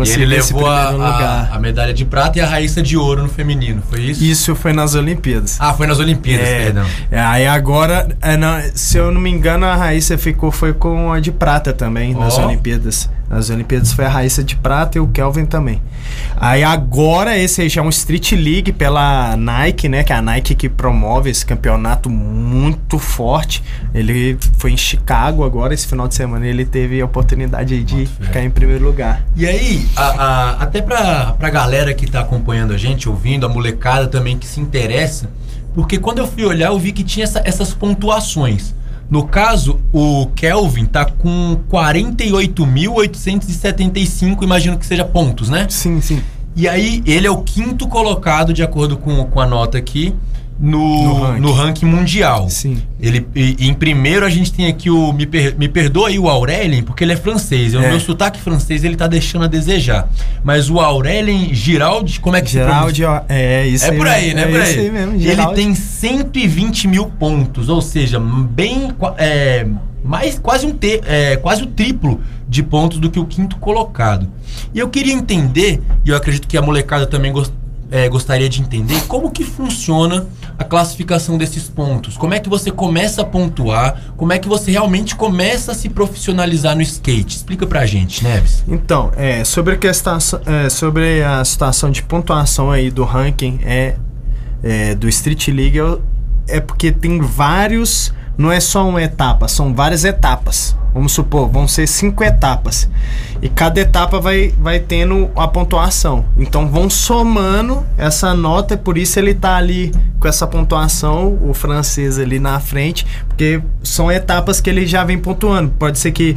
Ele conseguiu esse levou a, a, a medalha de prata e a Raíssa de ouro no feminino, foi isso? Isso foi nas Olimpíadas. Ah, foi nas Olimpíadas, É, perdão. é, aí agora, é, não, se eu não me engano, a Raíssa ficou foi com a de prata também nas Ó. Olimpíadas. Nas Olimpíadas foi a Raíssa de prata e o Kelvin também. Aí agora esse aí já é um Street League pela Nike, né? Que é a Nike que promove esse campeonato muito forte. Ele foi em Chicago agora, esse final de semana. Ele teve a oportunidade de ficar em primeiro lugar. E aí, a- a- até pra, pra galera que tá acompanhando a gente, ouvindo, a molecada também que se interessa, porque quando eu fui olhar, eu vi que tinha essa- essas pontuações. No caso, o Kelvin tá com 48.875, imagino que seja pontos, né? Sim, sim. E aí, ele é o quinto colocado, de acordo com, com a nota aqui, no, No ranking. no ranking mundial. Sim. Ele, e, e em primeiro a gente tem aqui o. Me, per, me perdoa aí o Aurélien, porque ele é francês. E O É. meu sotaque francês ele tá deixando a desejar. Mas o Aurélien Giraldi, como é que Geraldi, se é isso é aí por aí, mesmo, né? é por isso aí. aí mesmo, Ele tem 120 mil pontos, ou seja, bem. É, mais, quase, um te, é, quase o triplo de pontos do que o quinto colocado. E eu queria entender, e eu acredito que a molecada também gos- é, gostaria de entender, como que funciona a classificação desses pontos. Como é que você começa a pontuar? Como é que você realmente começa a se profissionalizar no skate? Explica pra gente, Neves. Então, é, sobre, a questão, é, sobre a situação de pontuação aí do ranking é, é, do Street League é, é porque tem vários. Não é só uma etapa, são várias etapas. Vamos supor, vão ser cinco etapas. E cada etapa vai, vai tendo a pontuação. Então vão somando essa nota, e por isso ele tá ali com essa pontuação, o francês ali na frente, porque são etapas que ele já vem pontuando. Pode ser que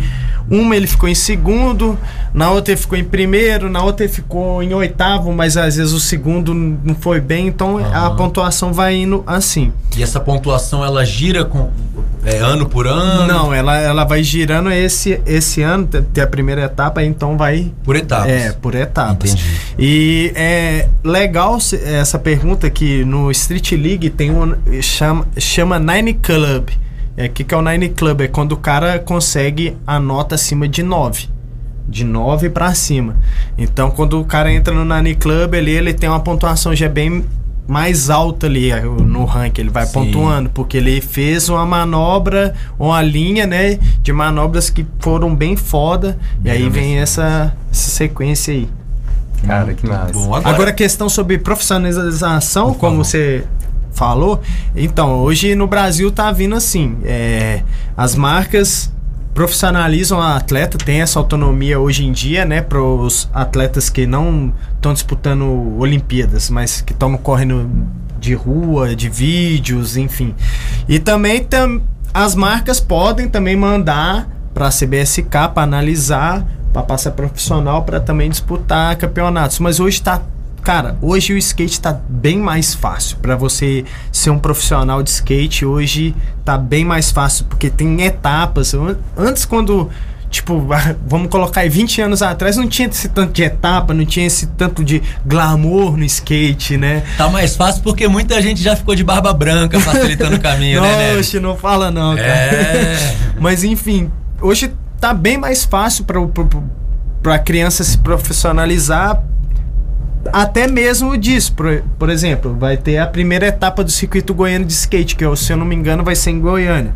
uma ele ficou em segundo, na outra ele ficou em primeiro, na outra ele ficou em oitavo, mas às vezes o segundo não foi bem, então a pontuação vai indo assim. E essa pontuação ela gira com. É ano por ano? Não, ela, ela vai girando esse, esse ano, te- tem a primeira etapa, então vai. Por etapas. É, por etapas. Entendi. E é legal essa pergunta que no Street League tem um. chama, chama Nine Club. É, o que, que é o Nine Club? É quando o cara consegue a nota acima de 9. De 9 pra cima. Então, quando o cara entra no Nine Club ali, ele tem uma pontuação já bem mais alta ali é, no ranking. Ele vai Sim. pontuando, porque ele fez uma manobra, uma linha, né? De manobras que foram bem foda. E aí vem essa, essa sequência aí. Cara, que massa. Bom, Agora, agora, a questão sobre profissionalização, como você falou, então, hoje no Brasil tá vindo assim, é, as marcas profissionalizam a atleta, tem essa autonomia hoje em dia, né, para os atletas que não estão disputando Olimpíadas, mas que estão correndo de rua, de vídeos, enfim. E também tam, as marcas podem também mandar para a CBSK para analisar, para passar profissional para também disputar campeonatos. Mas hoje tá Cara, hoje o skate tá bem mais fácil para você ser um profissional de skate. Hoje tá bem mais fácil porque tem etapas. An- Antes quando tipo, vamos colocar aí 20 anos atrás não tinha esse tanto de etapa, não tinha esse tanto de glamour no skate, né? tá mais fácil porque muita gente já ficou de barba branca facilitando o caminho, né? Oxe, não fala não, cara. É. Mas enfim, hoje tá bem mais fácil para para criança se profissionalizar. Até mesmo disso, por, por exemplo, vai ter a primeira etapa do circuito goiano de skate, que se eu não me engano vai ser em Goiânia.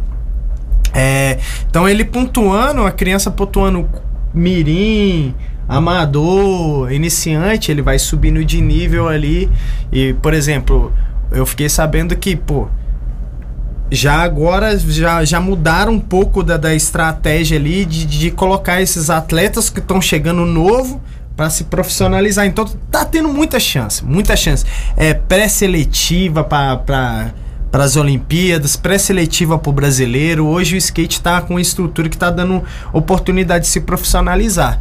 É, então ele pontuando, a criança pontuando mirim, amador, iniciante, ele vai subindo de nível ali. E, por exemplo, eu fiquei sabendo que, pô, já agora já, já mudaram um pouco da, da estratégia ali de, de colocar esses atletas que estão chegando novo para se profissionalizar. Então tá tendo muita chance, muita chance. É pré-seletiva para para as Olimpíadas, pré-seletiva para o brasileiro. Hoje o skate está com uma estrutura que está dando oportunidade de se profissionalizar.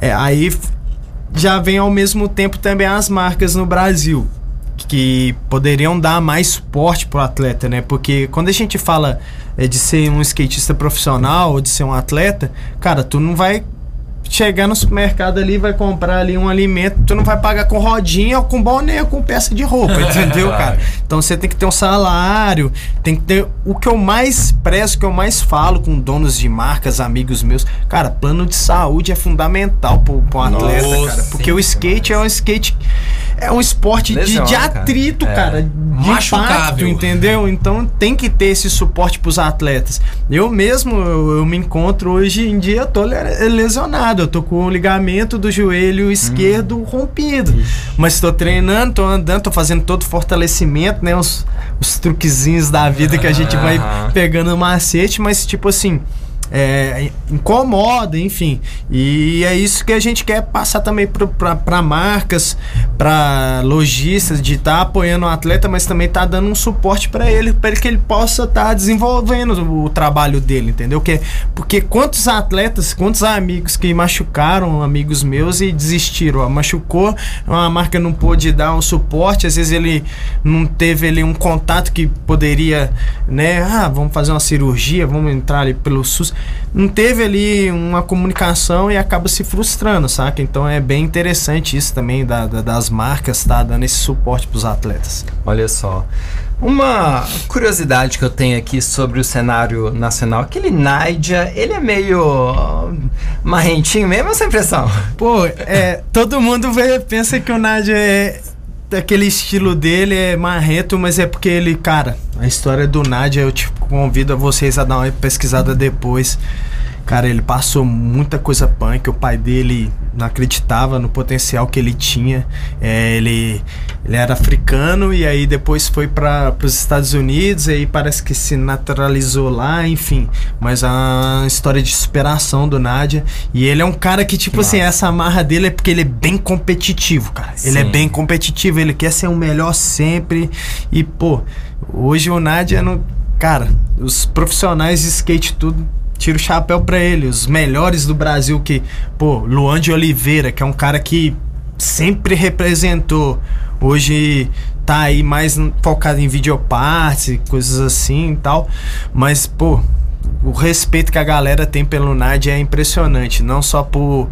É, aí já vem ao mesmo tempo também as marcas no Brasil que poderiam dar mais suporte pro atleta, né? Porque quando a gente fala é, de ser um skatista profissional ou de ser um atleta, cara, tu não vai chegar no supermercado ali, vai comprar ali um alimento, tu não vai pagar com rodinha ou com boné ou com peça de roupa, entendeu, cara? Então você tem que ter um salário, tem que ter o que eu mais prezo, o que eu mais falo com donos de marcas, amigos meus, cara, plano de saúde é fundamental pro, pro atleta, Nossa, cara, porque o skate é um skate é um esporte de, Lesiona, de cara. atrito, É. cara, de Machucável. impacto, entendeu? Então tem que ter esse suporte pros atletas. Eu mesmo, eu, eu me encontro hoje em dia, eu tô le- lesionado, eu tô com o ligamento do joelho esquerdo rompido. Mas tô treinando, tô andando, tô fazendo todo o fortalecimento, né? Os, os truquezinhos da vida que a gente vai pegando macete, mas tipo assim. É, incomoda, enfim. E é isso que a gente quer passar também para marcas, para lojistas, de estar apoiando o atleta, mas também tá dando um suporte para ele, para que ele possa estar desenvolvendo o trabalho dele, entendeu? Que, porque quantos atletas, quantos amigos que machucaram amigos meus e desistiram, ó, machucou, a marca não pôde dar um suporte, às vezes ele não teve ali um contato que poderia, né, ah, vamos fazer uma cirurgia, vamos entrar ali pelo SUS, não teve ali uma comunicação e acaba se frustrando, saca? Então é bem interessante isso também da, da- das marcas, tá dando esse suporte pros atletas. Olha só. Uma curiosidade que eu tenho aqui sobre o cenário nacional, aquele Nádia, ele é meio marrentinho mesmo, essa impressão? Pô, é, todo mundo vê, pensa que o Nádia é aquele estilo dele é marreto, mas é porque ele, cara, a história do Nádia eu te convido a vocês a dar uma pesquisada depois. Cara, ele passou muita coisa punk. O pai dele não acreditava no potencial que ele tinha. É, ele, ele era africano e aí depois foi para os Estados Unidos. E aí parece que se naturalizou lá, enfim. Mas é uma história de superação do Nádia. E ele é um cara que, tipo assim, essa amarra dele é porque ele é bem competitivo, cara. Ele é Sim. bem competitivo, ele quer ser o melhor sempre. E, pô, hoje o Nádia não. Cara, os profissionais de skate tudo. Tira o chapéu pra ele, os melhores do Brasil que, pô, Luan de Oliveira, que é um cara que sempre representou Hoje tá aí mais focado em videopartes coisas assim e tal. Mas, pô, o respeito que a galera tem pelo Nard é impressionante. Não só por,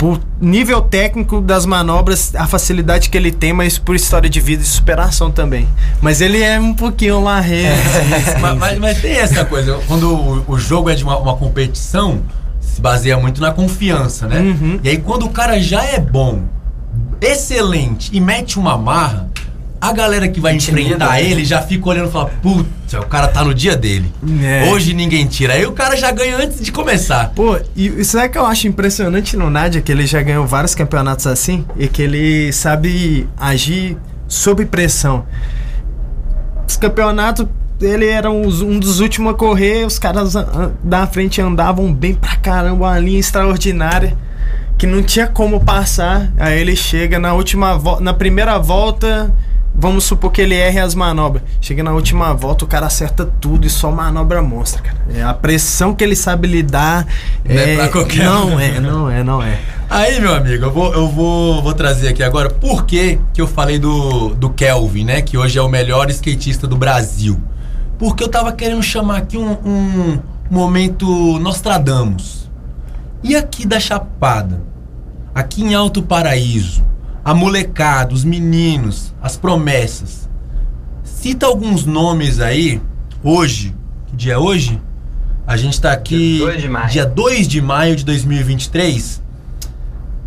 por nível técnico das manobras, a facilidade que ele tem, mas por história de vida e superação também. Mas ele é um pouquinho marreiro. mas, mas, mas tem essa coisa, quando o, o jogo é de uma, uma competição, se baseia muito na confiança, né? E aí quando o cara já é bom, excelente e mete uma marra, a galera que vai enfrentar né? ele já fica olhando e fala, putz, o cara tá no dia dele. É. Hoje ninguém tira. Aí o cara já ganha antes de começar. Pô, e isso é que eu acho impressionante no Nádia, que ele já ganhou vários campeonatos assim, e que ele sabe agir sob pressão. Os campeonatos, ele era um dos últimos a correr, os caras da frente andavam bem pra caramba, uma linha extraordinária, que não tinha como passar. Aí ele chega na última volta, na primeira volta, vamos supor que ele erre as manobras. Chega na última volta, o cara acerta tudo e só manobra monstra, cara. É a pressão que ele sabe lidar. Não é pra qualquer Não um. é, não é, não é. Aí, meu amigo, eu vou, eu vou, vou trazer aqui agora por que, que eu falei do, do Kelvin, né? Que hoje é o melhor skatista do Brasil. Porque eu tava querendo chamar aqui um, um momento Nostradamus. E aqui da Chapada? Aqui em Alto Paraíso? A molecada, os meninos, as promessas. Cita alguns nomes aí, hoje. Que dia é hoje? A gente tá aqui. Dia 2 de maio. Dia 2 de maio de 2023.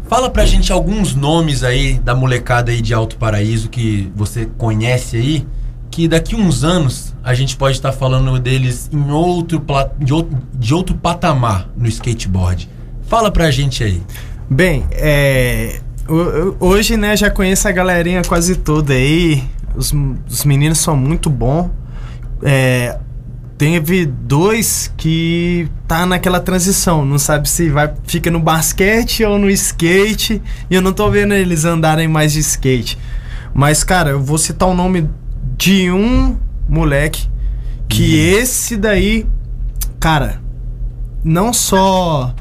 Fala pra gente alguns nomes aí da molecada aí de Alto Paraíso que você conhece aí, que daqui uns anos a gente pode estar falando deles em outro, de outro, de outro patamar no skateboard. Fala pra gente aí. Bem, é. Ho- ho- Hoje, né, já conheço a galerinha quase toda aí. Os, os meninos são muito bons. É, teve dois que tá naquela transição. Não sabe se vai fica no basquete ou no skate. E eu não tô vendo eles andarem mais de skate. Mas, cara, eu vou citar o nome de um moleque que esse daí, cara, não só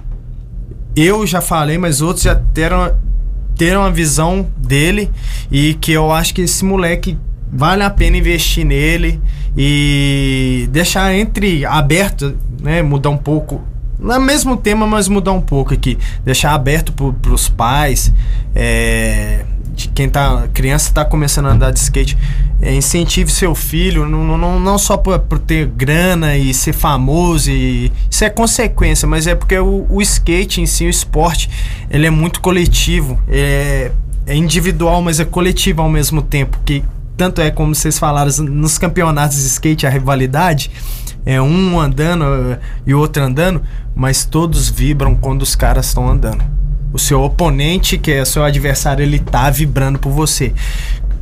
eu já falei, mas outros já teram, teram a visão dele e que eu acho que esse moleque vale a pena investir nele e deixar entre aberto, né, mudar um pouco no mesmo tema, mas mudar um pouco aqui, deixar aberto para os pais, é, de quem tá criança tá começando a andar de skate, é, incentive seu filho, não, não, não só por, por ter grana e ser famoso e isso é consequência, mas é porque o, o skate em si, o esporte, ele é muito coletivo, é, é individual, mas é coletivo ao mesmo tempo, que tanto é como vocês falaram nos campeonatos de skate a rivalidade é um andando eh, e outro andando, mas todos vibram quando os caras estão andando. O seu oponente, que é o seu adversário, ele tá vibrando por você.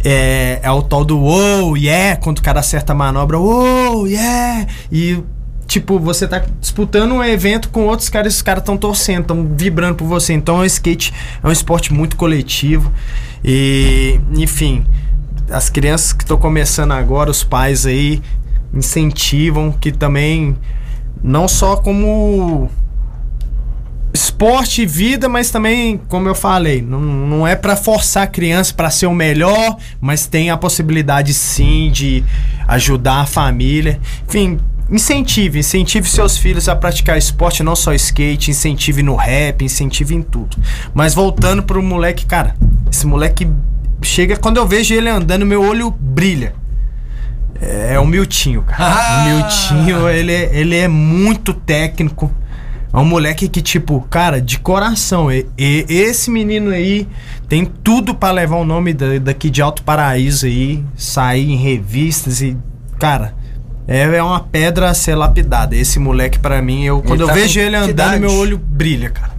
É, é o tal do wow, yeah, quando o cara acerta a manobra, wow, yeah, e tipo, você tá disputando um evento com outros caras, os caras estão torcendo, estão vibrando por você. Então o skate é um esporte muito coletivo. E, enfim, as crianças que estão começando agora, os pais aí incentivam que também não só como esporte e vida, mas também, como eu falei, não, não é para forçar a criança para ser o melhor, mas tem a possibilidade sim de ajudar a família. Enfim, incentive, incentive seus filhos a praticar esporte, não só skate, incentive no rap, incentive em tudo. Mas voltando pro moleque, cara, esse moleque chega quando eu vejo ele andando, meu olho brilha. É o Miltinho, cara. O Miltinho, ele, é- ele é muito técnico. É um moleque que, tipo, cara, de coração. E, e- esse menino aí tem tudo pra levar o nome da- daqui de Alto Paraíso aí, sair em revistas e, cara, é, é uma pedra a ser lapidada. Esse moleque, pra mim, eu, quando eu tá vejo com ele andando, meu olho brilha, cara.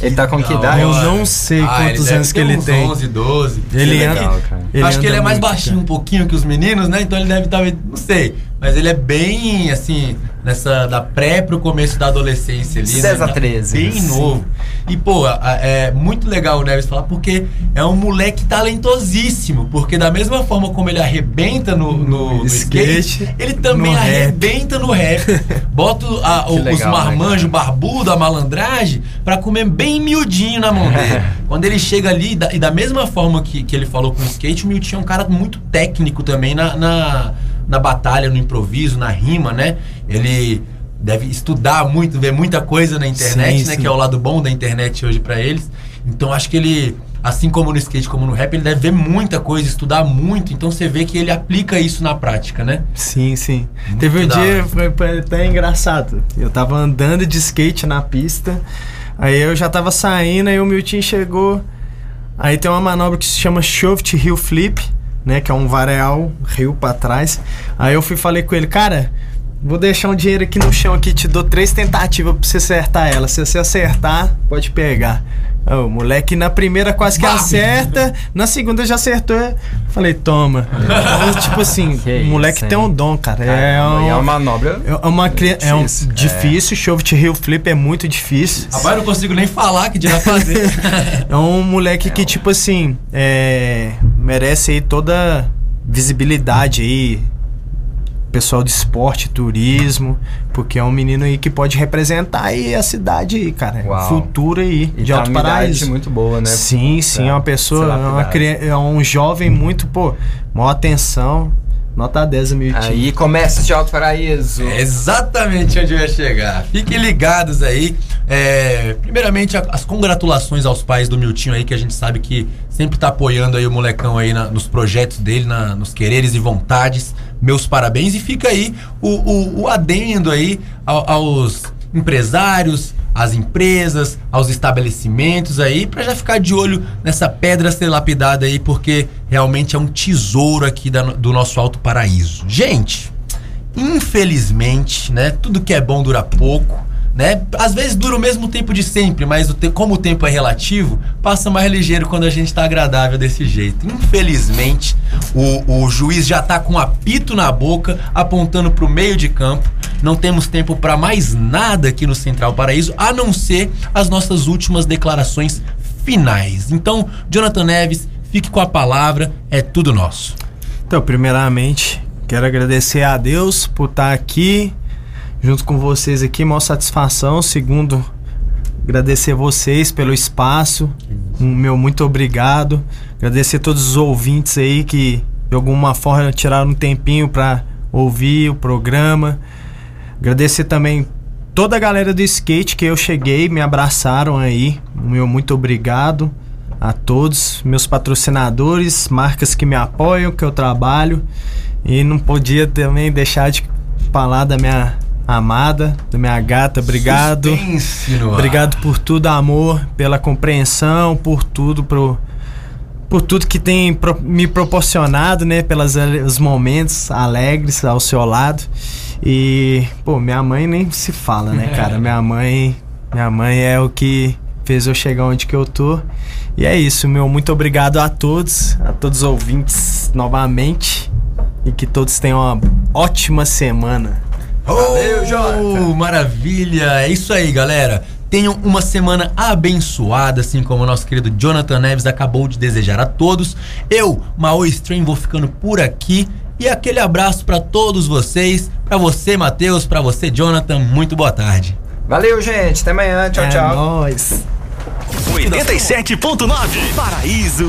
Ele tá com que Da idade? Eu não sei Ah, quantos deve anos que ele uns tem. 11, 12. Ele Sei anda- lá. ele Acho que ele é mais muito, baixinho um pouquinho que os meninos, né? Então ele deve estar, não sei. Mas ele é bem, assim, nessa da pré pro começo da adolescência ali. 10 a Tá 13, Bem sim. novo. E, pô, é muito legal o Neves falar, porque é um moleque talentosíssimo. Porque da mesma forma como ele arrebenta no, no, no skate, skate, ele também no rap. arrebenta no rap. Bota a- o- os legal, né, marmanjos barbudo, a malandragem, pra comer bem miudinho na mão dele. Quando ele chega ali, da- e da mesma forma que, que ele falou com o skate, o Miltinho é um cara muito técnico também na, na, na batalha, no improviso, na rima, né? Ele deve estudar muito, ver muita coisa na internet, Sim, né? sim. Que é o lado bom da internet hoje pra eles. Então acho que ele, assim como no skate, como no rap, ele deve ver muita coisa, estudar muito. Então você vê que ele aplica isso na prática, né? Sim, sim. Teve um dia, foi, foi até engraçado. Eu tava andando de skate na pista, aí eu já tava saindo, aí o Milton chegou. Aí tem uma manobra que se chama Shoft Heel Flip, né? Que é um vareal, rio pra trás. Aí eu fui falei com ele, cara, vou deixar um dinheiro aqui no chão aqui, te dou três tentativas pra você acertar ela. Se você acertar, pode pegar. O moleque na primeira quase que acerta, na segunda já acertou. Falei, toma. Então, tipo assim, o moleque isso, tem um dom, cara. É, um, é uma manobra É uma cri- é um difícil. difícil. Shovet Heel Flip é muito difícil. Rapaz, eu não consigo nem falar que dirá fazer. É um moleque que, tipo assim, é, merece aí toda visibilidade aí. Pessoal de esporte, turismo, porque é um menino aí que pode representar aí a cidade aí, cara. Uau. futuro aí, E de tá Alto Paraíso. muito boa, né? Sim, sim, é uma pessoa, é, uma, é um jovem muito, pô, maior atenção, nota 10 mil Aí, comércio de Alto Paraíso. É exatamente onde eu ia chegar. Fiquem ligados aí. É, primeiramente, a- as congratulações aos pais do Miltinho aí, que a gente sabe que sempre tá apoiando aí o molecão aí na- nos projetos dele, na- nos quereres e vontades. Meus parabéns. E fica aí o, o- o adendo aí ao- aos empresários, às empresas, aos estabelecimentos aí, pra já ficar de olho nessa pedra ser lapidada aí, porque realmente é um tesouro aqui da- do nosso Alto Paraíso. Gente, infelizmente, né? Tudo que é bom dura pouco, né? Às vezes dura o mesmo tempo de sempre, mas o te- como o tempo é relativo, passa mais ligeiro quando a gente tá agradável desse jeito. Infelizmente, o, o juiz já tá com um apito na boca, apontando pro meio de campo. Não temos tempo para mais nada aqui no Central Paraíso, a não ser as nossas últimas declarações finais. Então, Jonathan Neves, fique com a palavra, é tudo nosso. Então, primeiramente, quero agradecer a Deus por estar aqui junto com vocês aqui, maior satisfação. Segundo, agradecer vocês pelo espaço. Um meu muito obrigado. Agradecer a todos os ouvintes aí que de alguma forma tiraram um tempinho para ouvir o programa. Agradecer também toda a galera do skate que eu cheguei, me abraçaram aí. Meu muito obrigado a todos, meus patrocinadores, marcas que me apoiam, que eu trabalho. E não podia também deixar de falar da minha amada, da minha gata. Obrigado. Obrigado por tudo, amor, pela compreensão, por tudo, pro, por tudo que tem me proporcionado, né? Pelos os momentos alegres ao seu lado. E, pô, minha mãe nem se fala, né, cara? Minha mãe, minha mãe é o que fez eu chegar onde que eu tô. E é isso, meu muito obrigado a todos, a todos os ouvintes novamente. E que todos tenham uma ótima semana. Valeu, Jota! Maravilha! É isso aí, galera. Tenham uma semana abençoada, assim como o nosso querido Jonathan Neves acabou de desejar a todos. Eu, Mao Stream, vou ficando por aqui. E aquele abraço pra todos vocês, Pra você, Matheus, Pra você, Jonathan. Muito boa tarde. Valeu, gente. Até amanhã. Tchau, É tchau. nóis. 87.9 Paraíso